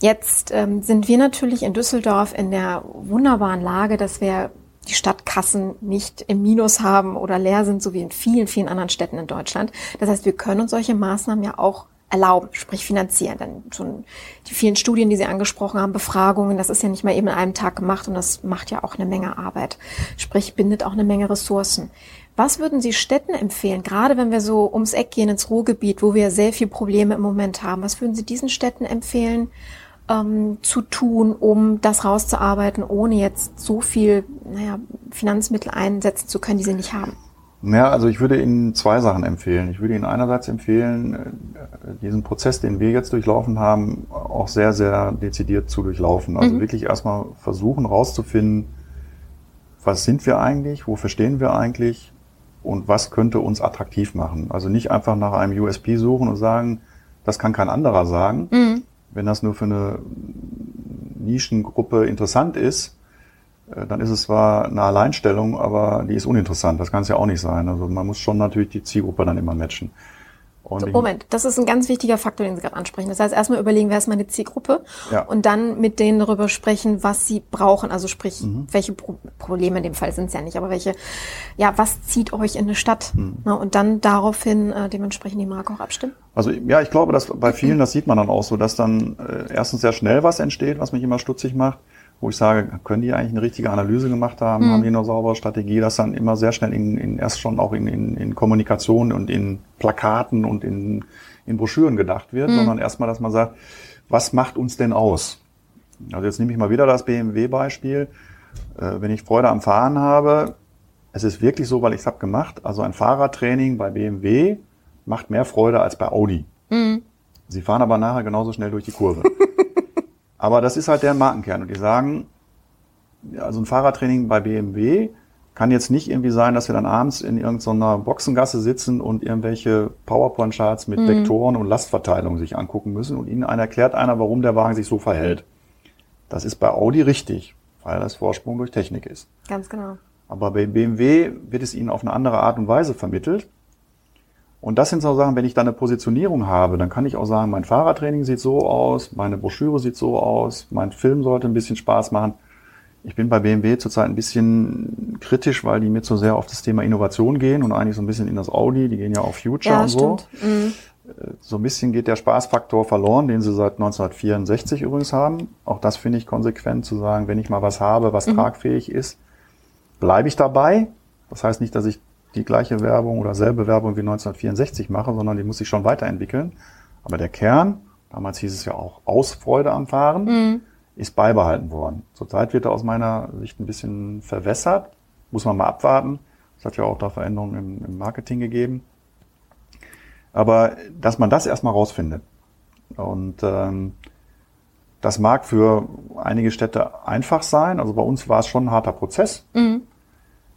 A: Jetzt ähm, sind wir natürlich in Düsseldorf in der wunderbaren Lage, dass wir die Stadtkassen nicht im Minus haben oder leer sind, so wie in vielen, vielen anderen Städten in Deutschland. Das heißt, wir können uns solche Maßnahmen ja auch erlauben, sprich finanzieren. Dann schon die vielen Studien, die Sie angesprochen haben, Befragungen, das ist ja nicht mal eben in einem Tag gemacht und das macht ja auch eine Menge Arbeit. Sprich, bindet auch eine Menge Ressourcen. Was würden Sie Städten empfehlen, gerade wenn wir so ums Eck gehen ins Ruhrgebiet, wo wir sehr viel Probleme im Moment haben? Was würden Sie diesen Städten empfehlen, ähm, zu tun, um das rauszuarbeiten, ohne jetzt so viel naja, Finanzmittel einsetzen zu können, die sie nicht haben?
B: Ja, also ich würde Ihnen zwei Sachen empfehlen. Ich würde Ihnen einerseits empfehlen, äh, diesen Prozess, den wir jetzt durchlaufen haben, auch sehr, sehr dezidiert zu durchlaufen. Also
A: Mhm.
B: wirklich erstmal versuchen rauszufinden, was sind wir eigentlich, wofür stehen wir eigentlich und was könnte uns attraktiv machen. Also nicht einfach nach einem USP suchen und sagen, das kann kein anderer sagen.
A: Mhm.
B: Wenn das nur für eine Nischengruppe interessant ist, äh, dann ist es zwar eine Alleinstellung, aber die ist uninteressant. Das kann es ja auch nicht sein. Also man muss schon natürlich die Zielgruppe dann immer matchen. Und
A: So,
B: ich-
A: Moment, das ist ein ganz wichtiger Faktor, den Sie gerade ansprechen. Das heißt, erstmal überlegen, wer ist meine Zielgruppe
B: Ja.
A: und dann mit denen darüber sprechen, was sie brauchen. Also sprich,
B: Mhm.
A: welche Pro Probleme in dem Fall sind es ja nicht, aber welche, ja, was zieht euch in eine Stadt?
B: Mhm.
A: Ne, und dann daraufhin äh, dementsprechend die Marke auch abstimmen.
B: Also ja, ich glaube, dass bei vielen, das sieht man dann auch so, dass dann äh, erstens sehr schnell was entsteht, was mich immer stutzig macht, wo ich sage, können die eigentlich eine richtige Analyse gemacht haben, haben die eine saubere Strategie, dass dann immer sehr schnell in, in erst schon auch in, in, in Kommunikation und in Plakaten und in, in Broschüren gedacht wird, sondern erstmal, dass man sagt, was macht uns denn aus? Also jetzt nehme ich mal wieder das BMW-Beispiel. Äh, wenn ich Freude am Fahren habe, es ist wirklich so, weil ich es habe gemacht. Also ein Fahrradtraining bei BMW macht mehr Freude als bei Audi. Mhm. Sie fahren aber nachher genauso schnell durch die Kurve. aber das ist halt deren Markenkern. Und die sagen, also ein Fahrradtraining bei BMW kann jetzt nicht irgendwie sein, dass wir dann abends in irgendeiner Boxengasse sitzen und irgendwelche PowerPoint-Charts mit mhm. Vektoren und Lastverteilung sich angucken müssen und ihnen einer erklärt einer, warum der Wagen sich so verhält. Das ist bei Audi richtig, weil das Vorsprung durch Technik ist.
A: Ganz genau.
B: Aber bei BMW wird es ihnen auf eine andere Art und Weise vermittelt. Und das sind so Sachen, wenn ich da eine Positionierung habe, dann kann ich auch sagen, mein Fahrradtraining sieht so aus, meine Broschüre sieht so aus, mein Film sollte ein bisschen Spaß machen. Ich bin bei BMW zurzeit ein bisschen kritisch, weil die mir zu sehr auf das Thema Innovation gehen und eigentlich so ein bisschen in das Audi, die gehen ja auf Future ja, und so. Mhm. So ein bisschen geht der Spaßfaktor verloren, den sie seit 1964 übrigens haben. Auch das finde ich konsequent zu sagen, wenn ich mal was habe, was mhm. tragfähig ist, bleibe ich dabei. Das heißt nicht, dass ich die gleiche Werbung oder selbe Werbung wie 1964 mache, sondern die muss sich schon weiterentwickeln. Aber der Kern, damals hieß es ja auch Ausfreude am Fahren, mhm. ist beibehalten worden. Zurzeit wird er aus meiner Sicht ein bisschen verwässert. Muss man mal abwarten. Es hat ja auch da Veränderungen im, im Marketing gegeben. Aber dass man das erstmal rausfindet. Und ähm, das mag für einige Städte einfach sein. Also bei uns war es schon ein harter Prozess. Mhm.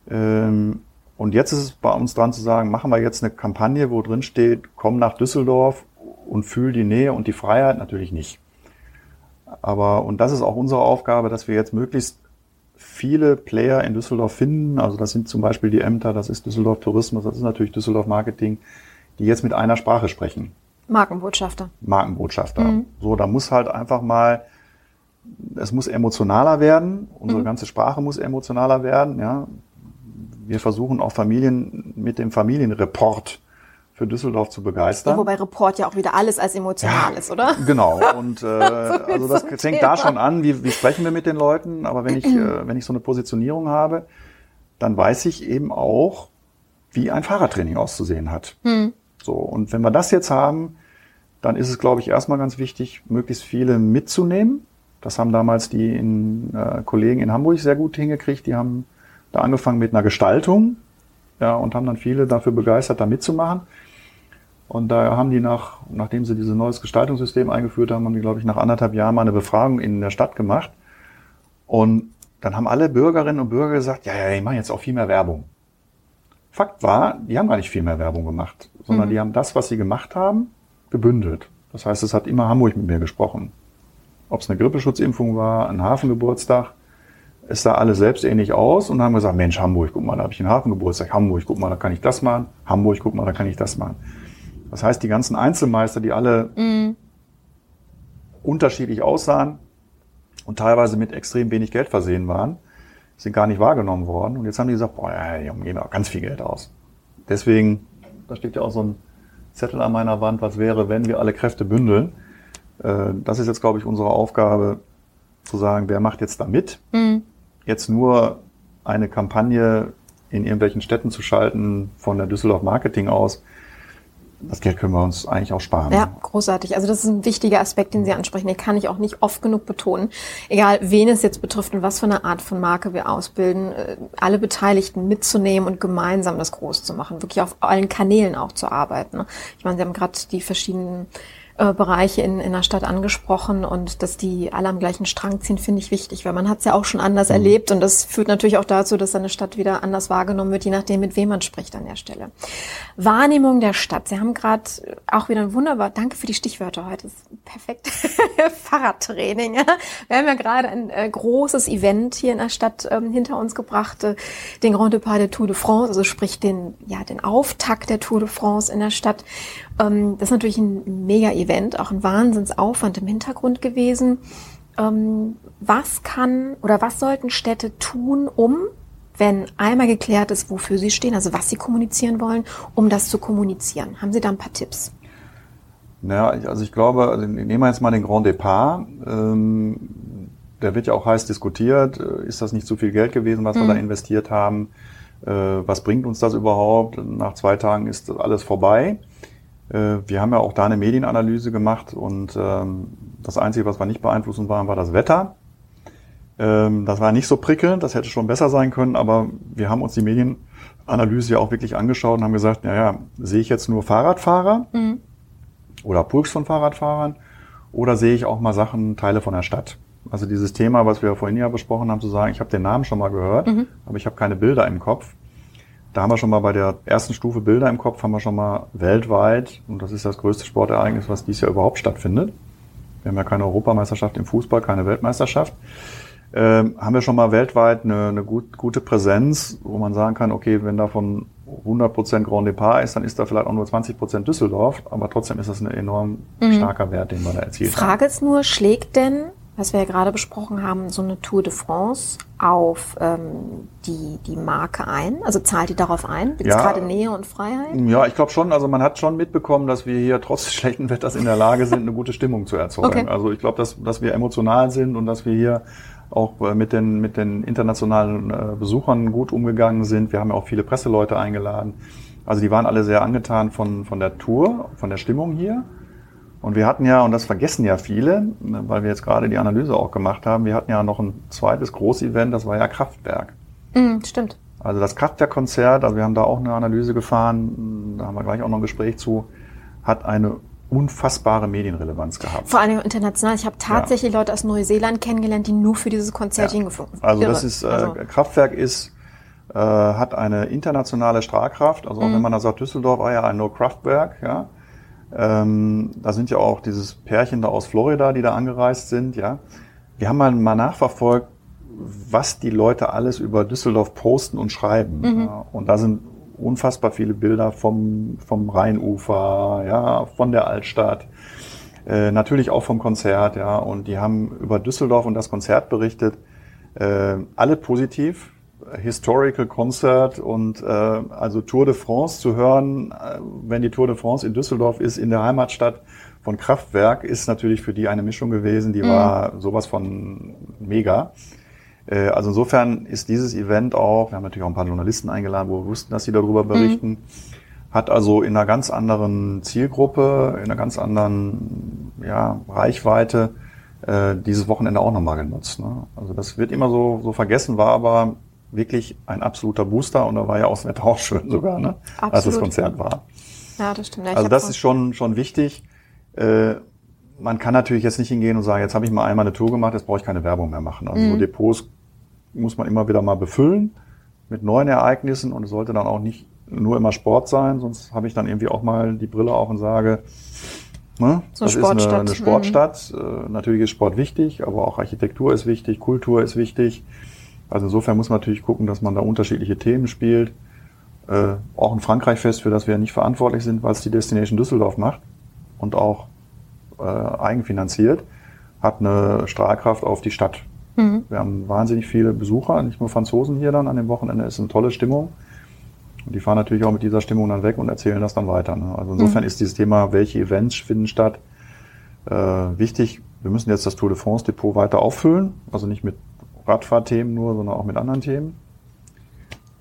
B: Ähm, und jetzt ist es bei uns dran zu sagen, machen wir jetzt eine Kampagne, wo drin steht, komm nach Düsseldorf und fühl die Nähe und die Freiheit natürlich nicht. Aber, und das ist auch unsere Aufgabe, dass wir jetzt möglichst viele Player in Düsseldorf finden. Also das sind zum Beispiel die Ämter, das ist Düsseldorf Tourismus, das ist natürlich Düsseldorf Marketing, die jetzt mit einer Sprache sprechen.
A: Markenbotschafter.
B: Markenbotschafter. Mhm. So, da muss halt einfach mal, es muss emotionaler werden. Unsere mhm. ganze Sprache muss emotionaler werden. Ja, wir versuchen auch Familien mit dem Familienreport für Düsseldorf zu begeistern. Ja,
A: wobei Report ja auch wieder alles als emotional ja, ist, oder?
B: Genau. Und äh, also das fängt da schon an, wie, wie sprechen wir mit den Leuten. Aber wenn ich, äh, wenn ich so eine Positionierung habe, dann weiß ich eben auch, wie ein Fahrradtraining auszusehen hat. Hm. So, und wenn wir das jetzt haben, dann ist es, glaube ich, erstmal ganz wichtig, möglichst viele mitzunehmen. Das haben damals die in, äh, Kollegen in Hamburg sehr gut hingekriegt. Die haben da angefangen mit einer Gestaltung ja, und haben dann viele dafür begeistert, da mitzumachen. Und da haben die nach, nachdem sie dieses neues Gestaltungssystem eingeführt haben, haben die, glaube ich, nach anderthalb Jahren mal eine Befragung in der Stadt gemacht. Und dann haben alle Bürgerinnen und Bürger gesagt, ja, ja, ich mache jetzt auch viel mehr Werbung. Fakt war, die haben gar nicht viel mehr Werbung gemacht, sondern mhm. die haben das, was sie gemacht haben, gebündelt. Das heißt, es hat immer Hamburg mit mir gesprochen. Ob es eine Grippeschutzimpfung war, ein Hafengeburtstag, es sah alles selbstähnlich aus und haben gesagt, Mensch, Hamburg, guck mal, da habe ich einen Hafengeburtstag. Hamburg, guck mal, da kann ich das machen. Hamburg, guck mal, da kann ich das machen. Das heißt, die ganzen Einzelmeister, die alle mhm. unterschiedlich aussahen und teilweise mit extrem wenig Geld versehen waren, sind gar nicht wahrgenommen worden. Und jetzt haben die gesagt, boah, ja, die geben auch ganz viel Geld aus. Deswegen, da steht ja auch so ein Zettel an meiner Wand, was wäre, wenn wir alle Kräfte bündeln. Äh, das ist jetzt, glaube ich, unsere Aufgabe, zu sagen, wer macht jetzt da mit? Mhm jetzt nur eine Kampagne in irgendwelchen Städten zu schalten von der Düsseldorf Marketing aus, das Geld können wir uns eigentlich auch sparen.
A: Ja, großartig. Also das ist ein wichtiger Aspekt, den Sie ansprechen. Den kann ich auch nicht oft genug betonen. Egal, wen es jetzt betrifft und was für eine Art von Marke wir ausbilden, äh, alle Beteiligten mitzunehmen und gemeinsam das groß zu machen. Wirklich auf allen Kanälen auch zu arbeiten. Ich meine, Sie haben gerade die verschiedenen äh, Bereiche in, in der Stadt angesprochen und dass die alle am gleichen Strang ziehen, finde ich wichtig, weil man hat es ja auch schon anders mhm. erlebt und das führt natürlich auch dazu, dass eine Stadt wieder anders wahrgenommen wird, je nachdem, mit wem man spricht an der Stelle. Wahrnehmung der Stadt. Sie haben gerade auch wieder ein wunderbar, danke für die Stichwörter heute, perfekt. Fahrradtraining. Ja. Wir haben ja gerade ein äh, großes Event hier in der Stadt ähm, hinter uns gebracht, äh, den Grand Depart der Tour de France, also sprich den, ja, den Auftakt der Tour de France in der Stadt. Ähm, das ist natürlich ein Mega-Event, auch ein Wahnsinnsaufwand im Hintergrund gewesen. Ähm, was kann oder was sollten Städte tun, um, wenn einmal geklärt ist, wofür sie stehen, also was sie kommunizieren wollen, um das zu kommunizieren? Haben Sie da ein paar Tipps?
B: Naja, also ich glaube, also nehmen wir jetzt mal den Grand Depart. Ähm, der wird ja auch heiß diskutiert. Äh, ist das nicht zu viel Geld gewesen, was mhm. wir da investiert haben? Äh, was bringt uns das überhaupt? Nach zwei Tagen ist alles vorbei. Äh, wir haben ja auch da eine Medienanalyse gemacht und ähm, das Einzige, was wir nicht beeinflussen waren, war das Wetter. Ähm, das war nicht so prickelnd, das hätte schon besser sein können, aber wir haben uns die Medienanalyse ja auch wirklich angeschaut und haben gesagt, naja, sehe ich jetzt nur Fahrradfahrer mhm. oder Pulks von Fahrradfahrern oder sehe ich auch mal Sachen, Teile von der Stadt? Also dieses Thema, was wir vorhin ja besprochen haben, zu sagen, ich habe den Namen schon mal gehört, mhm. aber ich habe keine Bilder im Kopf. Da haben wir schon mal bei der ersten Stufe Bilder im Kopf, haben wir schon mal weltweit, und das ist das größte Sportereignis, was dieses Jahr überhaupt stattfindet. Wir haben ja keine Europameisterschaft im Fußball, keine Weltmeisterschaft. Ähm, haben wir schon mal weltweit eine, eine gut, gute Präsenz, wo man sagen kann, okay, wenn davon 100% Grand Depart ist, dann ist da vielleicht auch nur 20% Düsseldorf, aber trotzdem ist das ein enorm mhm. starker Wert, den wir da erzielt
A: Frage haben. Frage ist nur, schlägt denn was wir ja gerade besprochen haben, so eine Tour de France auf ähm, die, die Marke ein? Also zahlt die darauf ein? Gibt es ja, gerade Nähe und Freiheit?
B: Ja, ich glaube schon. Also man hat schon mitbekommen, dass wir hier trotz schlechten Wetters in der Lage sind, eine gute Stimmung zu erzeugen. Okay. Also ich glaube, dass, dass wir emotional sind und dass wir hier auch äh, mit den, mit den internationalen äh, Besuchern gut umgegangen sind. Wir haben ja auch viele Presseleute eingeladen. Also die waren alle sehr angetan von, von der Tour, von der Stimmung hier. Und wir hatten ja, und das vergessen ja viele, weil wir jetzt gerade die Analyse auch gemacht haben, wir hatten ja noch ein zweites Großevent, das war ja Kraftwerk.
A: Mm, stimmt.
B: Also das Kraftwerkkonzert, also wir haben da auch eine Analyse gefahren, da haben wir gleich auch noch ein Gespräch zu, hat eine unfassbare Medienrelevanz gehabt.
A: Vor allem international. Ich habe tatsächlich ja. Leute aus Neuseeland kennengelernt, die nur für dieses Konzert ja. hingeflogen
B: sind. Also das ist, äh, also. Kraftwerk ist, äh, hat eine internationale Strahlkraft. Also auch mm. wenn man da sagt, Düsseldorf war ja ein No-Kraftwerk, ja. Ähm, da sind ja auch dieses Pärchen da aus Florida, die da angereist sind, ja. Wir haben mal, mal nachverfolgt, was die Leute alles über Düsseldorf posten und schreiben. Mhm. Ja. Und da sind unfassbar viele Bilder vom, vom Rheinufer, ja, von der Altstadt, äh, natürlich auch vom Konzert, ja. Und die haben über Düsseldorf und das Konzert berichtet, äh, alle positiv. Historical Concert und äh, also Tour de France zu hören, äh, wenn die Tour de France in Düsseldorf ist, in der Heimatstadt von Kraftwerk, ist natürlich für die eine Mischung gewesen, die mhm. war sowas von mega. Äh, also insofern ist dieses Event auch, wir haben natürlich auch ein paar Journalisten eingeladen, wo wir wussten, dass sie darüber mhm. berichten, mhm. hat also in einer ganz anderen Zielgruppe, in einer ganz anderen ja, Reichweite äh, dieses Wochenende auch nochmal genutzt. Ne? Also das wird immer so, so vergessen, war aber wirklich ein absoluter Booster und da war ja auch das Wetter auch schön sogar, ne? Absolut. als das Konzert war.
A: Ja, das stimmt.
B: Ja, also das ist schon, schon wichtig. Äh, man kann natürlich jetzt nicht hingehen und sagen, jetzt habe ich mal einmal eine Tour gemacht, jetzt brauche ich keine Werbung mehr machen. Also mhm. so Depots muss man immer wieder mal befüllen mit neuen Ereignissen und es sollte dann auch nicht nur immer Sport sein, sonst habe ich dann irgendwie auch mal die Brille auf und sage, ne, so das Sportstadt. ist eine, eine Sportstadt. Mhm. Natürlich ist Sport wichtig, aber auch Architektur ist wichtig, Kultur ist wichtig. Also insofern muss man natürlich gucken, dass man da unterschiedliche Themen spielt. Äh, auch ein Frankreich-Fest, für das wir nicht verantwortlich sind, weil es die Destination Düsseldorf macht und auch äh, eigenfinanziert, hat eine Strahlkraft auf die Stadt. Mhm. Wir haben wahnsinnig viele Besucher, nicht nur Franzosen hier dann an dem Wochenende, ist eine tolle Stimmung. Und die fahren natürlich auch mit dieser Stimmung dann weg und erzählen das dann weiter. Ne? Also insofern mhm. ist dieses Thema, welche Events finden statt, äh, wichtig. Wir müssen jetzt das Tour de France Depot weiter auffüllen, also nicht mit Radfahrthemen nur, sondern auch mit anderen Themen.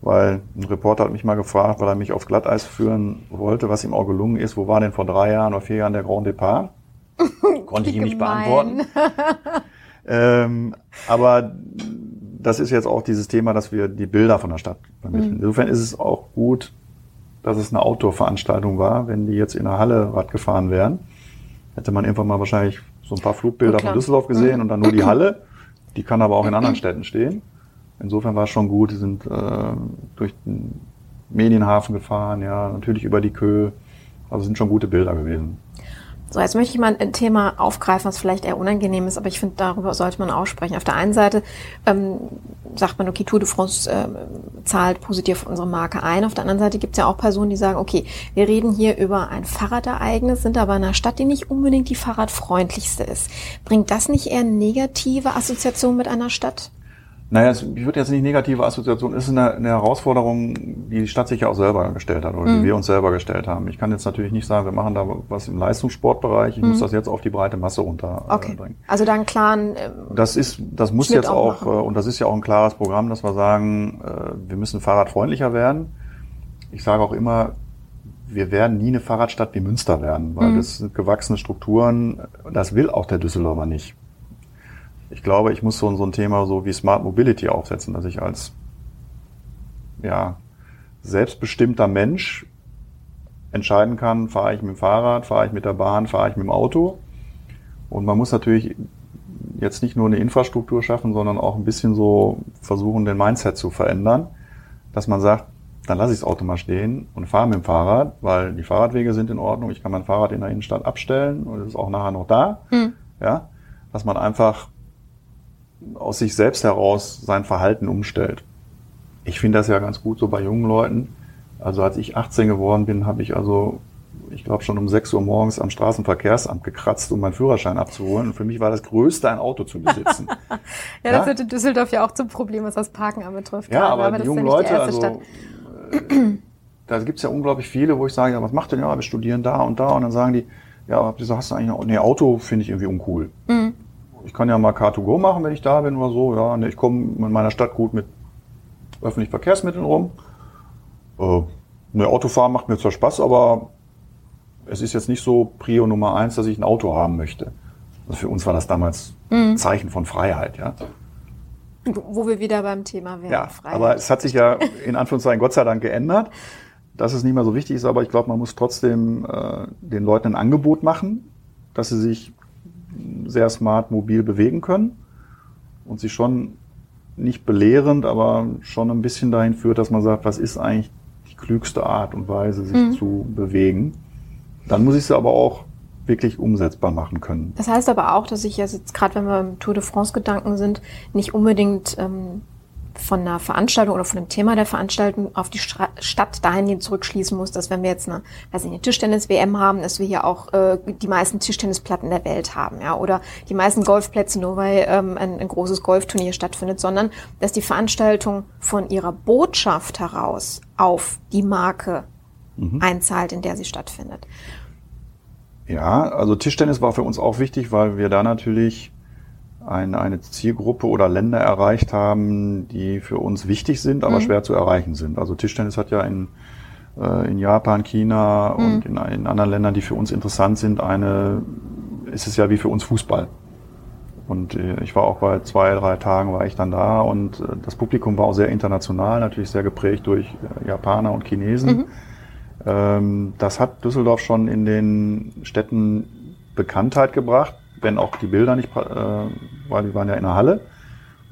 B: Weil ein Reporter hat mich mal gefragt, weil er mich aufs Glatteis führen wollte, was ihm auch gelungen ist. Wo war denn vor drei Jahren oder vier Jahren der Grand Depart? Konnte ich ihm nicht beantworten. ähm, aber das ist jetzt auch dieses Thema, dass wir die Bilder von der Stadt vermitteln. Mhm. Insofern ist es auch gut, dass es eine Outdoor-Veranstaltung war. Wenn die jetzt in der Halle Rad gefahren wären, hätte man irgendwann mal wahrscheinlich so ein paar Flugbilder von Düsseldorf gesehen mhm. und dann nur die Halle. Die kann aber auch in anderen Städten stehen. Insofern war es schon gut. Die sind äh, durch den Medienhafen gefahren, ja, natürlich über die Köhe. Also sind schon gute Bilder gewesen.
A: So, jetzt möchte ich mal ein Thema aufgreifen, was vielleicht eher unangenehm ist, aber ich finde, darüber sollte man aussprechen. Auf der einen Seite ähm, sagt man, okay, Tour de France äh, zahlt positiv auf unsere Marke ein. Auf der anderen Seite gibt es ja auch Personen, die sagen, okay, wir reden hier über ein Fahrradereignis, sind aber in einer Stadt, die nicht unbedingt die fahrradfreundlichste ist. Bringt das nicht eher negative Assoziationen mit einer Stadt?
B: Naja, ich würde jetzt nicht negative Assoziation, es ist eine, eine, Herausforderung, die die Stadt sich ja auch selber gestellt hat oder mhm. die wir uns selber gestellt haben. Ich kann jetzt natürlich nicht sagen, wir machen da was im Leistungssportbereich, ich mhm. muss das jetzt auf die breite Masse runterbringen.
A: Äh, okay. Also da einen klaren
B: äh, Das ist, das muss Schnitt jetzt auch, auch äh, und das ist ja auch ein klares Programm, dass wir sagen, äh, wir müssen fahrradfreundlicher werden. Ich sage auch immer, wir werden nie eine Fahrradstadt wie Münster werden, weil mhm. das sind gewachsene Strukturen, das will auch der Düsseldorfer nicht ich glaube, ich muss so, so ein Thema so wie Smart Mobility aufsetzen, dass ich als ja, selbstbestimmter Mensch entscheiden kann, fahre ich mit dem Fahrrad, fahre ich mit der Bahn, fahre ich mit dem Auto. Und man muss natürlich jetzt nicht nur eine Infrastruktur schaffen, sondern auch ein bisschen so versuchen, den Mindset zu verändern, dass man sagt, dann lasse ich das Auto mal stehen und fahre mit dem Fahrrad, weil die Fahrradwege sind in Ordnung. Ich kann mein Fahrrad in der Innenstadt abstellen und es ist auch nachher noch da. Mhm. Ja, dass man einfach aus sich selbst heraus sein Verhalten umstellt. Ich finde das ja ganz gut so bei jungen Leuten. Also als ich 18 geworden bin, habe ich also, ich glaube schon um 6 Uhr morgens am Straßenverkehrsamt gekratzt, um meinen Führerschein abzuholen. Und für mich war das Größte, ein Auto zu besitzen.
A: ja, das wird in Düsseldorf ja auch zum Problem, was das Parken anbetrifft.
B: Ja, aber, aber die jungen ja Leute, also da gibt's ja unglaublich viele, wo ich sage, ja, was macht denn ja, wir studieren da und da und dann sagen die, ja, wieso hast du eigentlich noch, nee, Auto finde ich irgendwie uncool. Mhm. Ich kann ja mal Car2Go machen, wenn ich da bin oder so, ja, nee, ich komme in meiner Stadt gut mit öffentlichen Verkehrsmitteln rum. Äh, ne, Autofahren macht mir zwar Spaß, aber es ist jetzt nicht so Prio Nummer eins, dass ich ein Auto haben möchte. Also für uns war das damals mhm. Zeichen von Freiheit, ja.
A: Wo wir wieder beim Thema wären.
B: Ja, Freiheit. aber es hat sich ja in Anführungszeichen Gott sei Dank geändert, dass es nicht mehr so wichtig ist, aber ich glaube, man muss trotzdem äh, den Leuten ein Angebot machen, dass sie sich sehr smart mobil bewegen können und sich schon nicht belehrend, aber schon ein bisschen dahin führt, dass man sagt, was ist eigentlich die klügste Art und Weise, sich mhm. zu bewegen. Dann muss ich sie aber auch wirklich umsetzbar machen können.
A: Das heißt aber auch, dass ich jetzt gerade, wenn wir im Tour de France Gedanken sind, nicht unbedingt ähm, von einer Veranstaltung oder von dem Thema der Veranstaltung auf die Stadt dahingehend zurückschließen muss, dass wenn wir jetzt eine, weiß ich, eine Tischtennis-WM haben, dass wir hier auch äh, die meisten Tischtennisplatten der Welt haben, ja, oder die meisten Golfplätze nur weil ähm, ein, ein großes Golfturnier stattfindet, sondern dass die Veranstaltung von ihrer Botschaft heraus auf die Marke mhm. einzahlt, in der sie stattfindet.
B: Ja, also Tischtennis war für uns auch wichtig, weil wir da natürlich eine, eine Zielgruppe oder Länder erreicht haben, die für uns wichtig sind, aber mhm. schwer zu erreichen sind. Also Tischtennis hat ja in, äh, in Japan, China mhm. und in, in, anderen Ländern, die für uns interessant sind, eine, ist es ja wie für uns Fußball. Und äh, ich war auch bei zwei, drei Tagen war ich dann da und äh, das Publikum war auch sehr international, natürlich sehr geprägt durch äh, Japaner und Chinesen. Mhm. Ähm, das hat Düsseldorf schon in den Städten Bekanntheit gebracht wenn auch die Bilder nicht, äh, weil die waren ja in der Halle.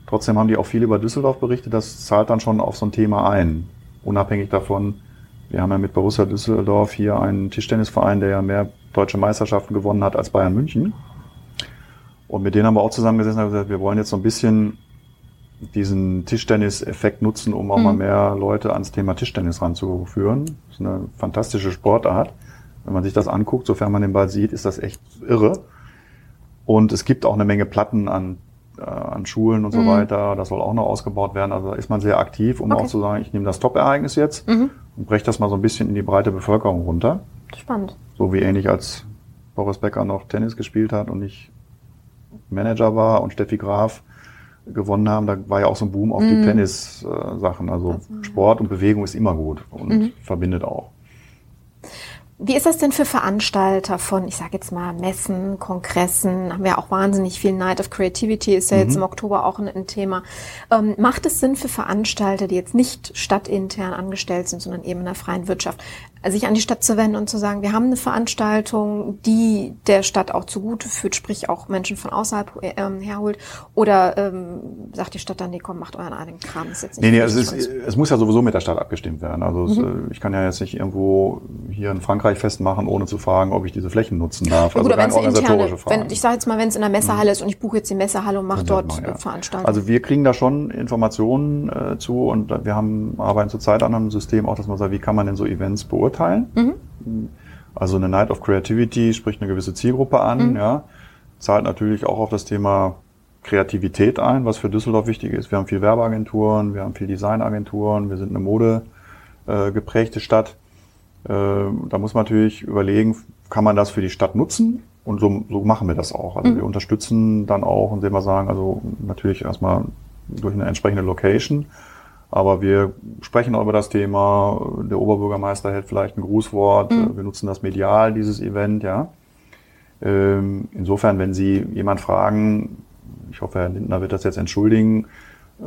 B: Trotzdem haben die auch viel über Düsseldorf berichtet. Das zahlt dann schon auf so ein Thema ein. Unabhängig davon, wir haben ja mit Borussia Düsseldorf hier einen Tischtennisverein, der ja mehr deutsche Meisterschaften gewonnen hat als Bayern München. Und mit denen haben wir auch zusammengesessen und gesagt, wir wollen jetzt so ein bisschen diesen Tischtennis-Effekt nutzen, um auch mhm. mal mehr Leute ans Thema Tischtennis ranzuführen. Das ist eine fantastische Sportart. Wenn man sich das anguckt, sofern man den Ball sieht, ist das echt irre. Und es gibt auch eine Menge Platten an, äh, an Schulen und so mhm. weiter. Das soll auch noch ausgebaut werden. Also da ist man sehr aktiv, um okay. auch zu sagen, ich nehme das Top-Ereignis jetzt mhm. und breche das mal so ein bisschen in die breite Bevölkerung runter.
A: Spannend.
B: So wie ähnlich als Boris Becker noch Tennis gespielt hat und ich Manager war und Steffi Graf gewonnen haben, da war ja auch so ein Boom auf mhm. die Tennis-Sachen. Also Sport und Bewegung ist immer gut und mhm. verbindet auch.
A: Wie ist das denn für Veranstalter von, ich sage jetzt mal, Messen, Kongressen? Haben wir auch wahnsinnig viel Night of Creativity, ist ja mhm. jetzt im Oktober auch ein, ein Thema. Ähm, macht es Sinn für Veranstalter, die jetzt nicht stadtintern angestellt sind, sondern eben in der freien Wirtschaft, sich an die Stadt zu wenden und zu sagen, wir haben eine Veranstaltung, die der Stadt auch zugute führt, sprich auch Menschen von außerhalb ähm, herholt? Oder ähm, sagt die Stadt dann, nee, komm, macht euren eigenen Kram,
B: ist jetzt nicht Nee, nee, also es, ist, es muss ja sowieso mit der Stadt abgestimmt werden. Also mhm. es, äh, ich kann ja jetzt nicht irgendwo hier in Frankreich festmachen, ohne zu fragen, ob ich diese Flächen nutzen darf.
A: Ja, gut, also rein organisatorische Fragen. Wenn, ich sage jetzt mal, wenn es in der Messehalle mhm. ist und ich buche jetzt die Messehalle und mache dort machen, ja. Veranstaltungen.
B: Also wir kriegen da schon Informationen äh, zu und wir haben arbeiten zurzeit an einem System auch, dass man sagt, wie kann man denn so Events beurteilen? Mhm. Also eine Night of Creativity spricht eine gewisse Zielgruppe an, mhm. ja, zahlt natürlich auch auf das Thema Kreativität ein, was für Düsseldorf wichtig ist. Wir haben viel Werbeagenturen, wir haben viel Designagenturen, wir sind eine Mode äh, geprägte Stadt. Äh, da muss man natürlich überlegen, kann man das für die Stadt nutzen? Und so, so machen wir das auch. Also mhm. wir unterstützen dann auch, indem wir sagen, also natürlich erstmal durch eine entsprechende Location, aber wir sprechen auch über das Thema. Der Oberbürgermeister hält vielleicht ein Grußwort. Mhm. Wir nutzen das medial, dieses Event, ja. Ähm, insofern, wenn Sie jemand fragen, ich hoffe, Herr Lindner wird das jetzt entschuldigen, äh,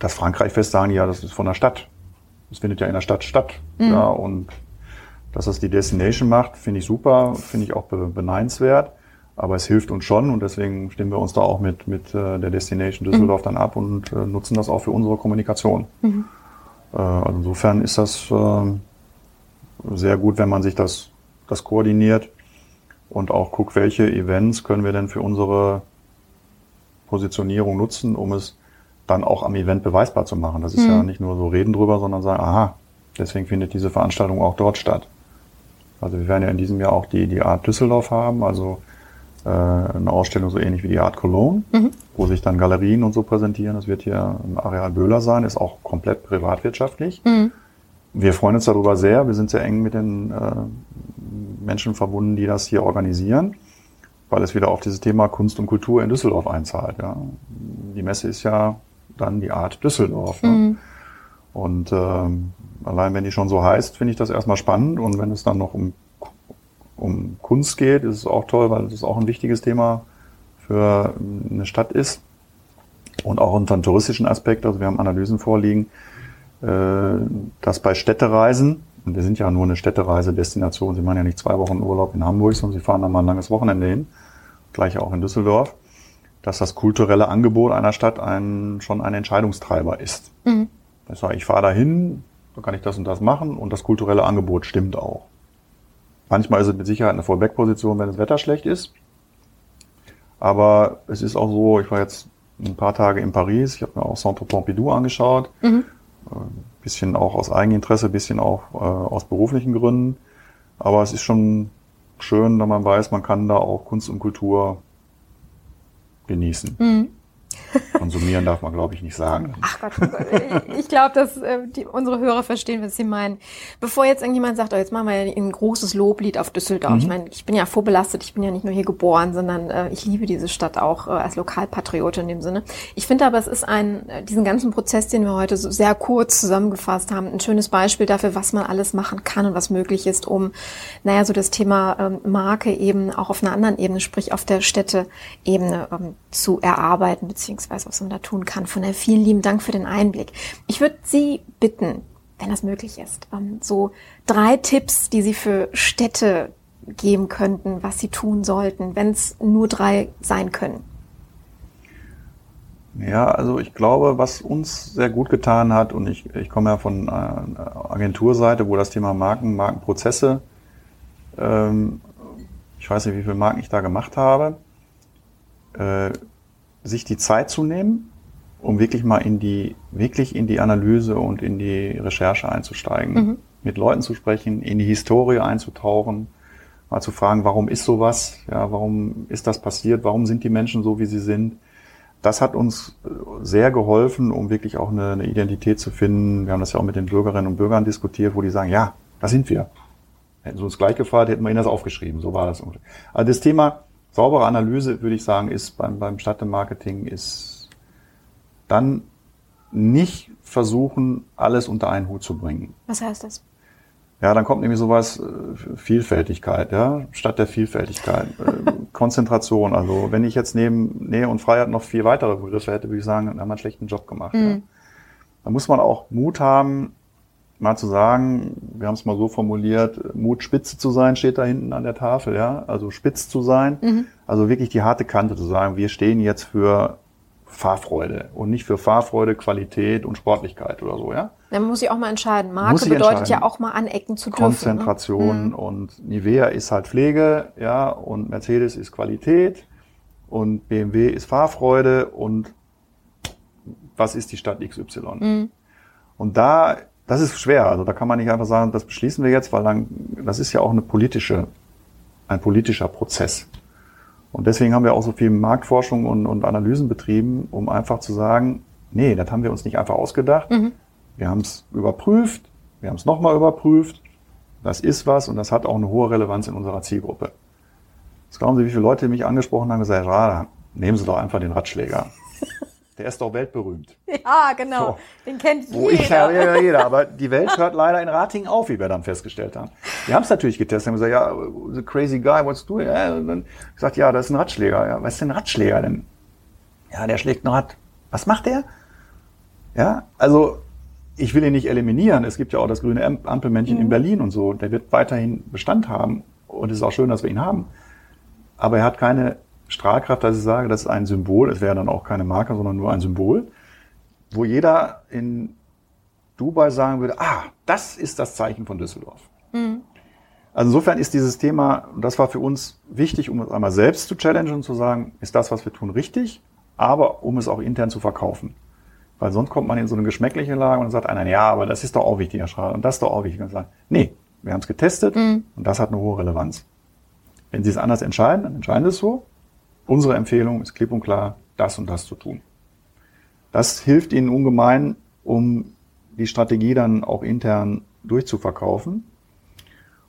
B: das Frankreich-Fest sagen, ja, das ist von der Stadt. Das findet ja in der Stadt statt. Mhm. Ja, und dass das die Destination macht, finde ich super, finde ich auch beneidenswert. Aber es hilft uns schon und deswegen stimmen wir uns da auch mit, mit äh, der Destination Düsseldorf mhm. dann ab und äh, nutzen das auch für unsere Kommunikation. Mhm. Äh, also insofern ist das äh, sehr gut, wenn man sich das, das koordiniert und auch guckt, welche Events können wir denn für unsere Positionierung nutzen, um es dann auch am Event beweisbar zu machen. Das ist mhm. ja nicht nur so reden drüber, sondern sagen, aha, deswegen findet diese Veranstaltung auch dort statt. Also wir werden ja in diesem Jahr auch die, die Art Düsseldorf haben, also äh, eine Ausstellung so ähnlich wie die Art Cologne, mhm. wo sich dann Galerien und so präsentieren. Das wird hier im Areal Böhler sein, ist auch komplett privatwirtschaftlich. Mhm. Wir freuen uns darüber sehr. Wir sind sehr eng mit den äh, Menschen verbunden, die das hier organisieren, weil es wieder auf dieses Thema Kunst und Kultur in Düsseldorf einzahlt. Ja. Die Messe ist ja dann die Art Düsseldorf. Ne? Mhm. Und ähm, allein wenn die schon so heißt, finde ich das erstmal spannend. Und wenn es dann noch um, um Kunst geht, ist es auch toll, weil das auch ein wichtiges Thema für eine Stadt ist. Und auch unter einem touristischen Aspekt. Also wir haben Analysen vorliegen, äh, dass bei Städtereisen, und wir sind ja nur eine Städtereise-Destination, Sie machen ja nicht zwei Wochen Urlaub in Hamburg, sondern Sie fahren dann mal ein langes Wochenende hin, gleich auch in Düsseldorf, dass das kulturelle Angebot einer Stadt ein, schon ein Entscheidungstreiber ist. Mhm. Ich sage, ich fahre dahin, da kann ich das und das machen und das kulturelle Angebot stimmt auch. Manchmal ist es mit Sicherheit eine Vorwegposition, wenn das Wetter schlecht ist. Aber es ist auch so, ich war jetzt ein paar Tage in Paris, ich habe mir auch Centre Pompidou angeschaut. Mhm. Ein äh, bisschen auch aus Eigeninteresse, ein bisschen auch äh, aus beruflichen Gründen. Aber es ist schon schön, wenn man weiß, man kann da auch Kunst und Kultur genießen. Mhm. Konsumieren darf man, glaube ich, nicht sagen.
A: Ach Gott, ich glaube, dass äh, die, unsere Hörer verstehen, was sie meinen. Bevor jetzt irgendjemand sagt, oh, jetzt machen wir ein großes Loblied auf Düsseldorf. Mhm. Ich meine, ich bin ja vorbelastet, ich bin ja nicht nur hier geboren, sondern äh, ich liebe diese Stadt auch äh, als Lokalpatriot in dem Sinne. Ich finde aber, es ist ein, äh, diesen ganzen Prozess, den wir heute so sehr kurz zusammengefasst haben, ein schönes Beispiel dafür, was man alles machen kann und was möglich ist, um, naja, so das Thema ähm, Marke eben auch auf einer anderen Ebene, sprich auf der Städteebene ähm, zu erarbeiten, beziehungsweise was man da tun kann. Von daher vielen lieben Dank für den Einblick. Ich würde Sie bitten, wenn das möglich ist, ähm, so drei Tipps, die Sie für Städte geben könnten, was sie tun sollten, wenn es nur drei sein können.
B: Ja, also ich glaube, was uns sehr gut getan hat, und ich, ich komme ja von einer Agenturseite, wo das Thema Marken, Markenprozesse, ähm, ich weiß nicht, wie viele Marken ich da gemacht habe, äh, sich die Zeit zu nehmen, um wirklich mal in die, wirklich in die Analyse und in die Recherche einzusteigen, mhm. mit Leuten zu sprechen, in die Historie einzutauchen, mal zu fragen, warum ist sowas, ja, warum ist das passiert, warum sind die Menschen so, wie sie sind. Das hat uns äh, sehr geholfen, um wirklich auch eine, eine Identität zu finden. Wir haben das ja auch mit den Bürgerinnen und Bürgern diskutiert, wo die sagen, ja, da sind wir. Hätten sie uns gleich gefragt, hätten wir ihnen das aufgeschrieben. So war das. Also das Thema saubere Analyse, würde ich sagen, ist beim, beim Stadtmarketing ist dann nicht versuchen, alles unter einen Hut zu bringen.
A: Was heißt das?
B: Ja, dann kommt nämlich sowas äh, Vielfältigkeit, ja, statt der Vielfältigkeit. Äh, Konzentration. Also wenn ich jetzt neben Nähe und Freiheit noch vier weitere Begriffe hätte, würde ich sagen, dann haben wir einen schlechten Job gemacht. Mhm. Ja. Da muss man auch Mut haben, mal zu sagen, wir haben es mal so formuliert, Mut spitze zu sein, steht da hinten an der Tafel, ja. Also spitz zu sein, mhm. also wirklich die harte Kante zu sagen, wir stehen jetzt für Fahrfreude und nicht für Fahrfreude, Qualität und Sportlichkeit oder so, ja.
A: Dann muss ich auch mal entscheiden. Marke bedeutet ja auch mal anecken zu
B: dürfen. Ne? Konzentration ne? und Nivea ist halt Pflege, ja, und Mercedes ist Qualität und BMW ist Fahrfreude und was ist die Stadt XY? Mhm. Und da das ist schwer. Also da kann man nicht einfach sagen, das beschließen wir jetzt, weil dann, das ist ja auch eine politische, ein politischer Prozess. Und deswegen haben wir auch so viel Marktforschung und, und Analysen betrieben, um einfach zu sagen, nee, das haben wir uns nicht einfach ausgedacht. Mhm. Wir haben es überprüft, wir haben es nochmal überprüft. Das ist was und das hat auch eine hohe Relevanz in unserer Zielgruppe. Jetzt glauben Sie, wie viele Leute mich angesprochen haben und gesagt, ja, nehmen Sie doch einfach den Ratschläger. Der ist doch weltberühmt.
A: Ja, genau. So. Den kennt
B: jeder. Ich, ja, ja, jeder. Aber die Welt hört leider in Ratingen auf, wie wir dann festgestellt haben. Wir haben es natürlich getestet. Haben gesagt, ja, the crazy guy, what's doing? Ja, und dann gesagt, ja, das ist ein Ratschläger. Ja, was ist denn ein Ratschläger denn? Ja, der schlägt noch hat. Was macht der? Ja, also ich will ihn nicht eliminieren. Es gibt ja auch das grüne Ampelmännchen mhm. in Berlin und so. Der wird weiterhin Bestand haben. Und es ist auch schön, dass wir ihn haben. Aber er hat keine Strahlkraft, dass ich sage, das ist ein Symbol. Es wäre dann auch keine Marke, sondern nur ein Symbol, wo jeder in Dubai sagen würde, ah, das ist das Zeichen von Düsseldorf. Mhm. Also insofern ist dieses Thema, das war für uns wichtig, um uns einmal selbst zu challengen und zu sagen, ist das, was wir tun, richtig, aber um es auch intern zu verkaufen. Weil sonst kommt man in so eine geschmäckliche Lage und sagt einer, ja, aber das ist doch auch wichtiger Schal und das ist doch auch wichtig. Und sagt, nee, wir haben es getestet mhm. und das hat eine hohe Relevanz. Wenn Sie es anders entscheiden, dann entscheiden Sie es so. Unsere Empfehlung ist klipp und klar, das und das zu tun. Das hilft Ihnen ungemein, um die Strategie dann auch intern durchzuverkaufen.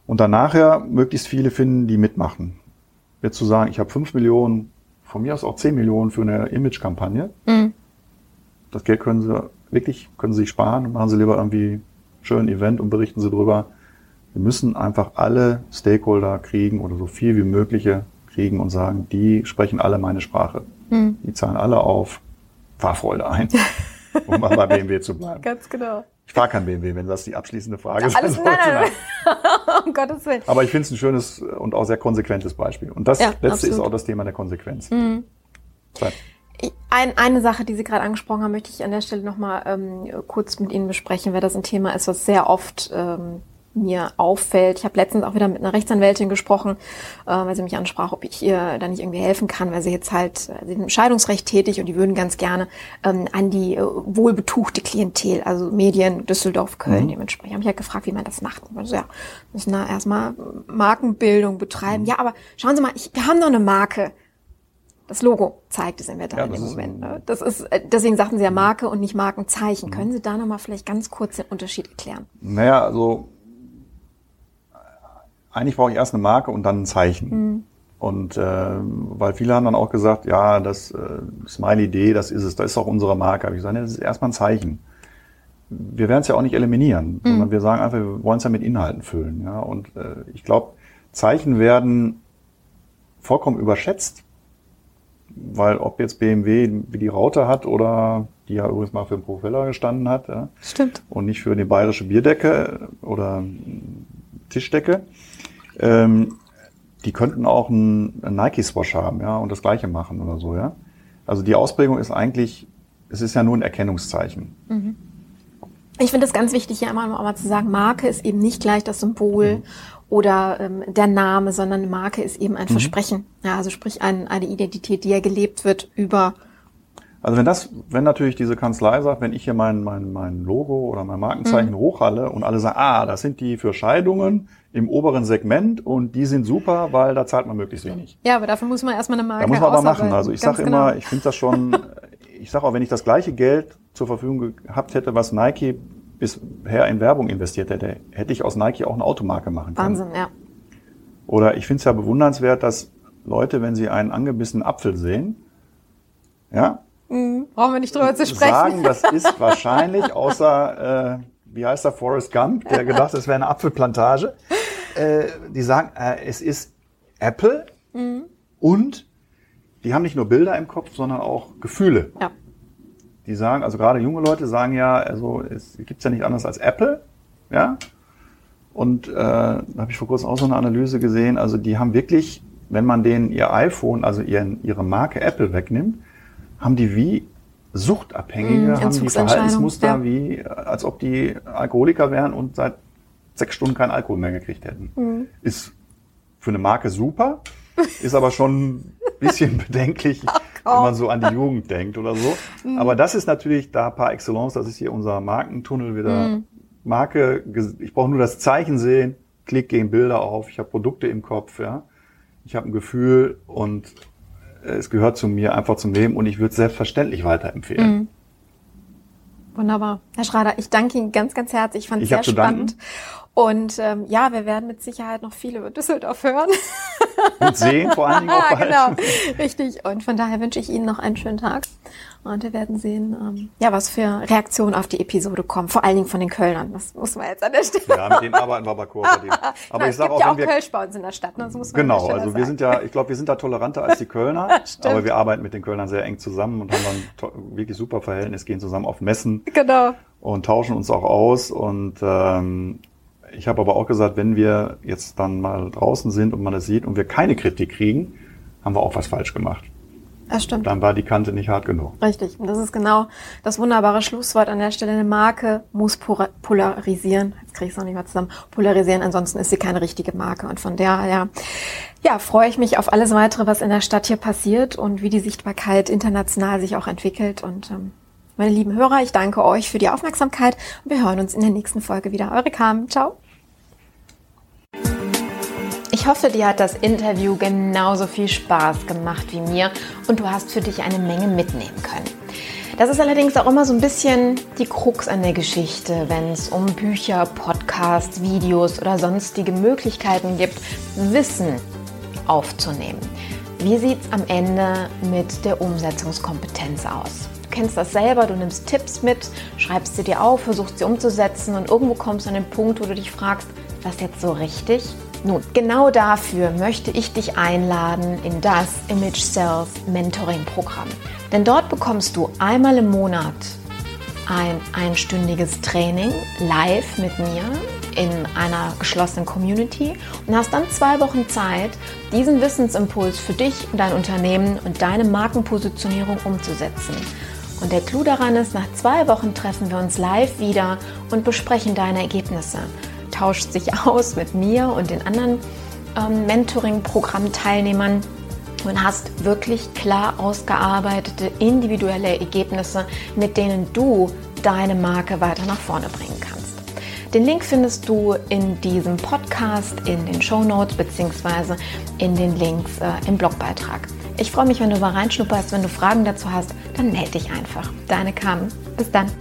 B: Und dann nachher möglichst viele finden, die mitmachen. Jetzt zu sagen, ich habe fünf Millionen, von mir aus auch zehn Millionen für eine Image-Kampagne. Mhm. Das Geld können Sie wirklich, können Sie sich sparen und machen Sie lieber irgendwie schön Event und berichten Sie drüber. Wir müssen einfach alle Stakeholder kriegen oder so viel wie mögliche kriegen und sagen, die sprechen alle meine Sprache. Mhm. Die zahlen alle auf Fahrfreude ein, um mal bei BMW zu bleiben.
A: Ganz genau.
B: Ich fahre kein BMW, wenn das die abschließende Frage ist.
A: Alles, nein, nein, nein. um Gottes Willen.
B: Aber ich finde es ein schönes und auch sehr konsequentes Beispiel. Und das ja, letzte absolut. ist auch das Thema der Konsequenz. Mhm.
A: Ein, eine Sache, die Sie gerade angesprochen haben, möchte ich an der Stelle nochmal ähm, kurz mit Ihnen besprechen, weil das ein Thema ist, was sehr oft ähm, mir auffällt. Ich habe letztens auch wieder mit einer Rechtsanwältin gesprochen, äh, weil sie mich ansprach, ob ich ihr da nicht irgendwie helfen kann, weil sie jetzt halt, sie sind im Scheidungsrecht tätig und die würden ganz gerne ähm, an die äh, wohlbetuchte Klientel, also Medien, Düsseldorf, Köln mhm. dementsprechend. Habe ich halt gefragt, wie man das macht. Also ja, müssen da erstmal Markenbildung betreiben. Mhm. Ja, aber schauen Sie mal, ich, wir haben noch eine Marke. Das Logo zeigt es Inventar ja, in dem Moment. Ne? Das ist, äh, deswegen sagten Sie ja Marke und nicht Markenzeichen. Mhm. Können Sie da nochmal vielleicht ganz kurz den Unterschied erklären?
B: Naja, also eigentlich brauche ich erst eine Marke und dann ein Zeichen. Mhm. Und äh, weil viele haben dann auch gesagt, ja, das äh, Smiley-Idee, das ist es, das ist auch unsere Marke. Aber ich sage, das ist erstmal ein Zeichen. Wir werden es ja auch nicht eliminieren, mhm. sondern wir sagen einfach, wir wollen es ja mit Inhalten füllen. Ja? Und äh, ich glaube, Zeichen werden vollkommen überschätzt, weil ob jetzt BMW wie die Raute hat oder die ja übrigens mal für den Propeller gestanden hat, ja?
A: Stimmt.
B: und nicht für die bayerische Bierdecke oder Tischdecke, ähm, die könnten auch einen, einen Nike-Swash haben, ja, und das Gleiche machen oder so, ja. Also die Ausprägung ist eigentlich, es ist ja nur ein Erkennungszeichen. Mhm.
A: Ich finde es ganz wichtig, hier einmal, einmal zu sagen, Marke ist eben nicht gleich das Symbol mhm. oder ähm, der Name, sondern eine Marke ist eben ein mhm. Versprechen. Ja, also sprich ein, eine Identität, die ja gelebt wird über
B: also wenn das, wenn natürlich diese Kanzlei sagt, wenn ich hier mein, mein, mein Logo oder mein Markenzeichen mhm. hochhalle und alle sagen, ah, das sind die für Scheidungen im oberen Segment und die sind super, weil da zahlt man möglichst wenig.
A: Ja, aber dafür muss man erstmal eine Marke
B: Da muss man aber machen. Also ich sage genau. immer, ich finde das schon, ich sage auch, wenn ich das gleiche Geld zur Verfügung gehabt hätte, was Nike bisher in Werbung investiert hätte, hätte ich aus Nike auch eine Automarke machen können.
A: Wahnsinn, ja.
B: Oder ich finde es ja bewundernswert, dass Leute, wenn sie einen angebissenen Apfel sehen, ja,
A: Mhm. Brauchen wir nicht drüber zu sprechen.
B: Sagen, das ist wahrscheinlich, außer, äh, wie heißt der, Forrest Gump, der gedacht, es wäre eine Apfelplantage. Äh, die sagen, äh, es ist Apple mhm. und die haben nicht nur Bilder im Kopf, sondern auch Gefühle. Ja. Die sagen, also gerade junge Leute sagen ja, also es gibt's ja nicht anders als Apple, ja. Und äh, da habe ich vor kurzem auch so eine Analyse gesehen. Also die haben wirklich, wenn man denen ihr iPhone, also ihren, ihre Marke Apple wegnimmt, haben die wie Suchtabhängige, mmh, haben die Verhaltensmuster ja. wie, als ob die Alkoholiker wären und seit sechs Stunden keinen Alkohol mehr gekriegt hätten. Mhm. Ist für eine Marke super, ist aber schon ein bisschen bedenklich, Ach, wenn man so an die Jugend denkt oder so. Mhm. Aber das ist natürlich da par excellence, das ist hier unser Markentunnel wieder. Mhm. Marke, ich brauche nur das Zeichen sehen, klick, gehen Bilder auf, ich habe Produkte im Kopf, ja. Ich habe ein Gefühl und es gehört zu mir einfach zum Leben und ich würde es selbstverständlich weiterempfehlen. Mhm.
A: Wunderbar. Herr Schrader, ich danke Ihnen ganz, ganz herzlich. Ich fand es sehr spannend. Und ähm, ja, wir werden mit Sicherheit noch viel über Düsseldorf hören.
B: und sehen vor allen Dingen auch bald.
A: genau, richtig. Und von daher wünsche ich Ihnen noch einen schönen Tag. Und wir werden sehen, ähm, ja, was für Reaktionen auf die Episode kommen. Vor allen Dingen von den Kölnern. Das muss man jetzt an der Stelle.
B: Ja, mit denen arbeiten wir aber kooperativ.
A: Aber Nein, ich sage auch, ja auch wenn wir Kölsch bei uns in der Stadt. Ne? Das muss man
B: genau, also wir sind ja, ich glaube, wir sind da toleranter als die Kölner. aber wir arbeiten mit den Kölnern sehr eng zusammen und haben dann wirklich super Verhältnis, gehen zusammen auf Messen.
A: Genau.
B: Und tauschen uns auch aus und ähm, ich habe aber auch gesagt, wenn wir jetzt dann mal draußen sind und man es sieht und wir keine Kritik kriegen, haben wir auch was falsch gemacht.
A: Das stimmt.
B: Dann war die Kante nicht hart genug.
A: Richtig. Und das ist genau das wunderbare Schlusswort an der Stelle. Eine Marke muss polarisieren. Jetzt kriege ich es noch nicht mal zusammen. Polarisieren, ansonsten ist sie keine richtige Marke. Und von daher, ja, freue ich mich auf alles weitere, was in der Stadt hier passiert und wie die Sichtbarkeit international sich auch entwickelt. Und ähm, meine lieben Hörer, ich danke euch für die Aufmerksamkeit und wir hören uns in der nächsten Folge wieder. Eure Carmen. Ciao. Ich hoffe, dir hat das Interview genauso viel Spaß gemacht wie mir und du hast für dich eine Menge mitnehmen können. Das ist allerdings auch immer so ein bisschen die Krux an der Geschichte, wenn es um Bücher, Podcasts, Videos oder sonstige Möglichkeiten gibt, Wissen aufzunehmen. Wie sieht es am Ende mit der Umsetzungskompetenz aus? Du kennst das selber, du nimmst Tipps mit, schreibst sie dir auf, versuchst sie umzusetzen und irgendwo kommst du an den Punkt, wo du dich fragst, was jetzt so richtig? Nun, genau dafür möchte ich dich einladen in das Image Sales Mentoring Programm. Denn dort bekommst du einmal im Monat ein einstündiges Training live mit mir in einer geschlossenen Community und hast dann zwei Wochen Zeit, diesen Wissensimpuls für dich und dein Unternehmen und deine Markenpositionierung umzusetzen. Und der Clou daran ist, nach zwei Wochen treffen wir uns live wieder und besprechen deine Ergebnisse tauscht sich aus mit mir und den anderen ähm, Mentoring-Programm-Teilnehmern und hast wirklich klar ausgearbeitete individuelle Ergebnisse, mit denen du deine Marke weiter nach vorne bringen kannst. Den Link findest du in diesem Podcast, in den Show Notes beziehungsweise in den Links äh, im Blogbeitrag. Ich freue mich, wenn du mal reinschnupperst. Wenn du Fragen dazu hast, dann melde dich einfach. Deine Carmen. Bis dann.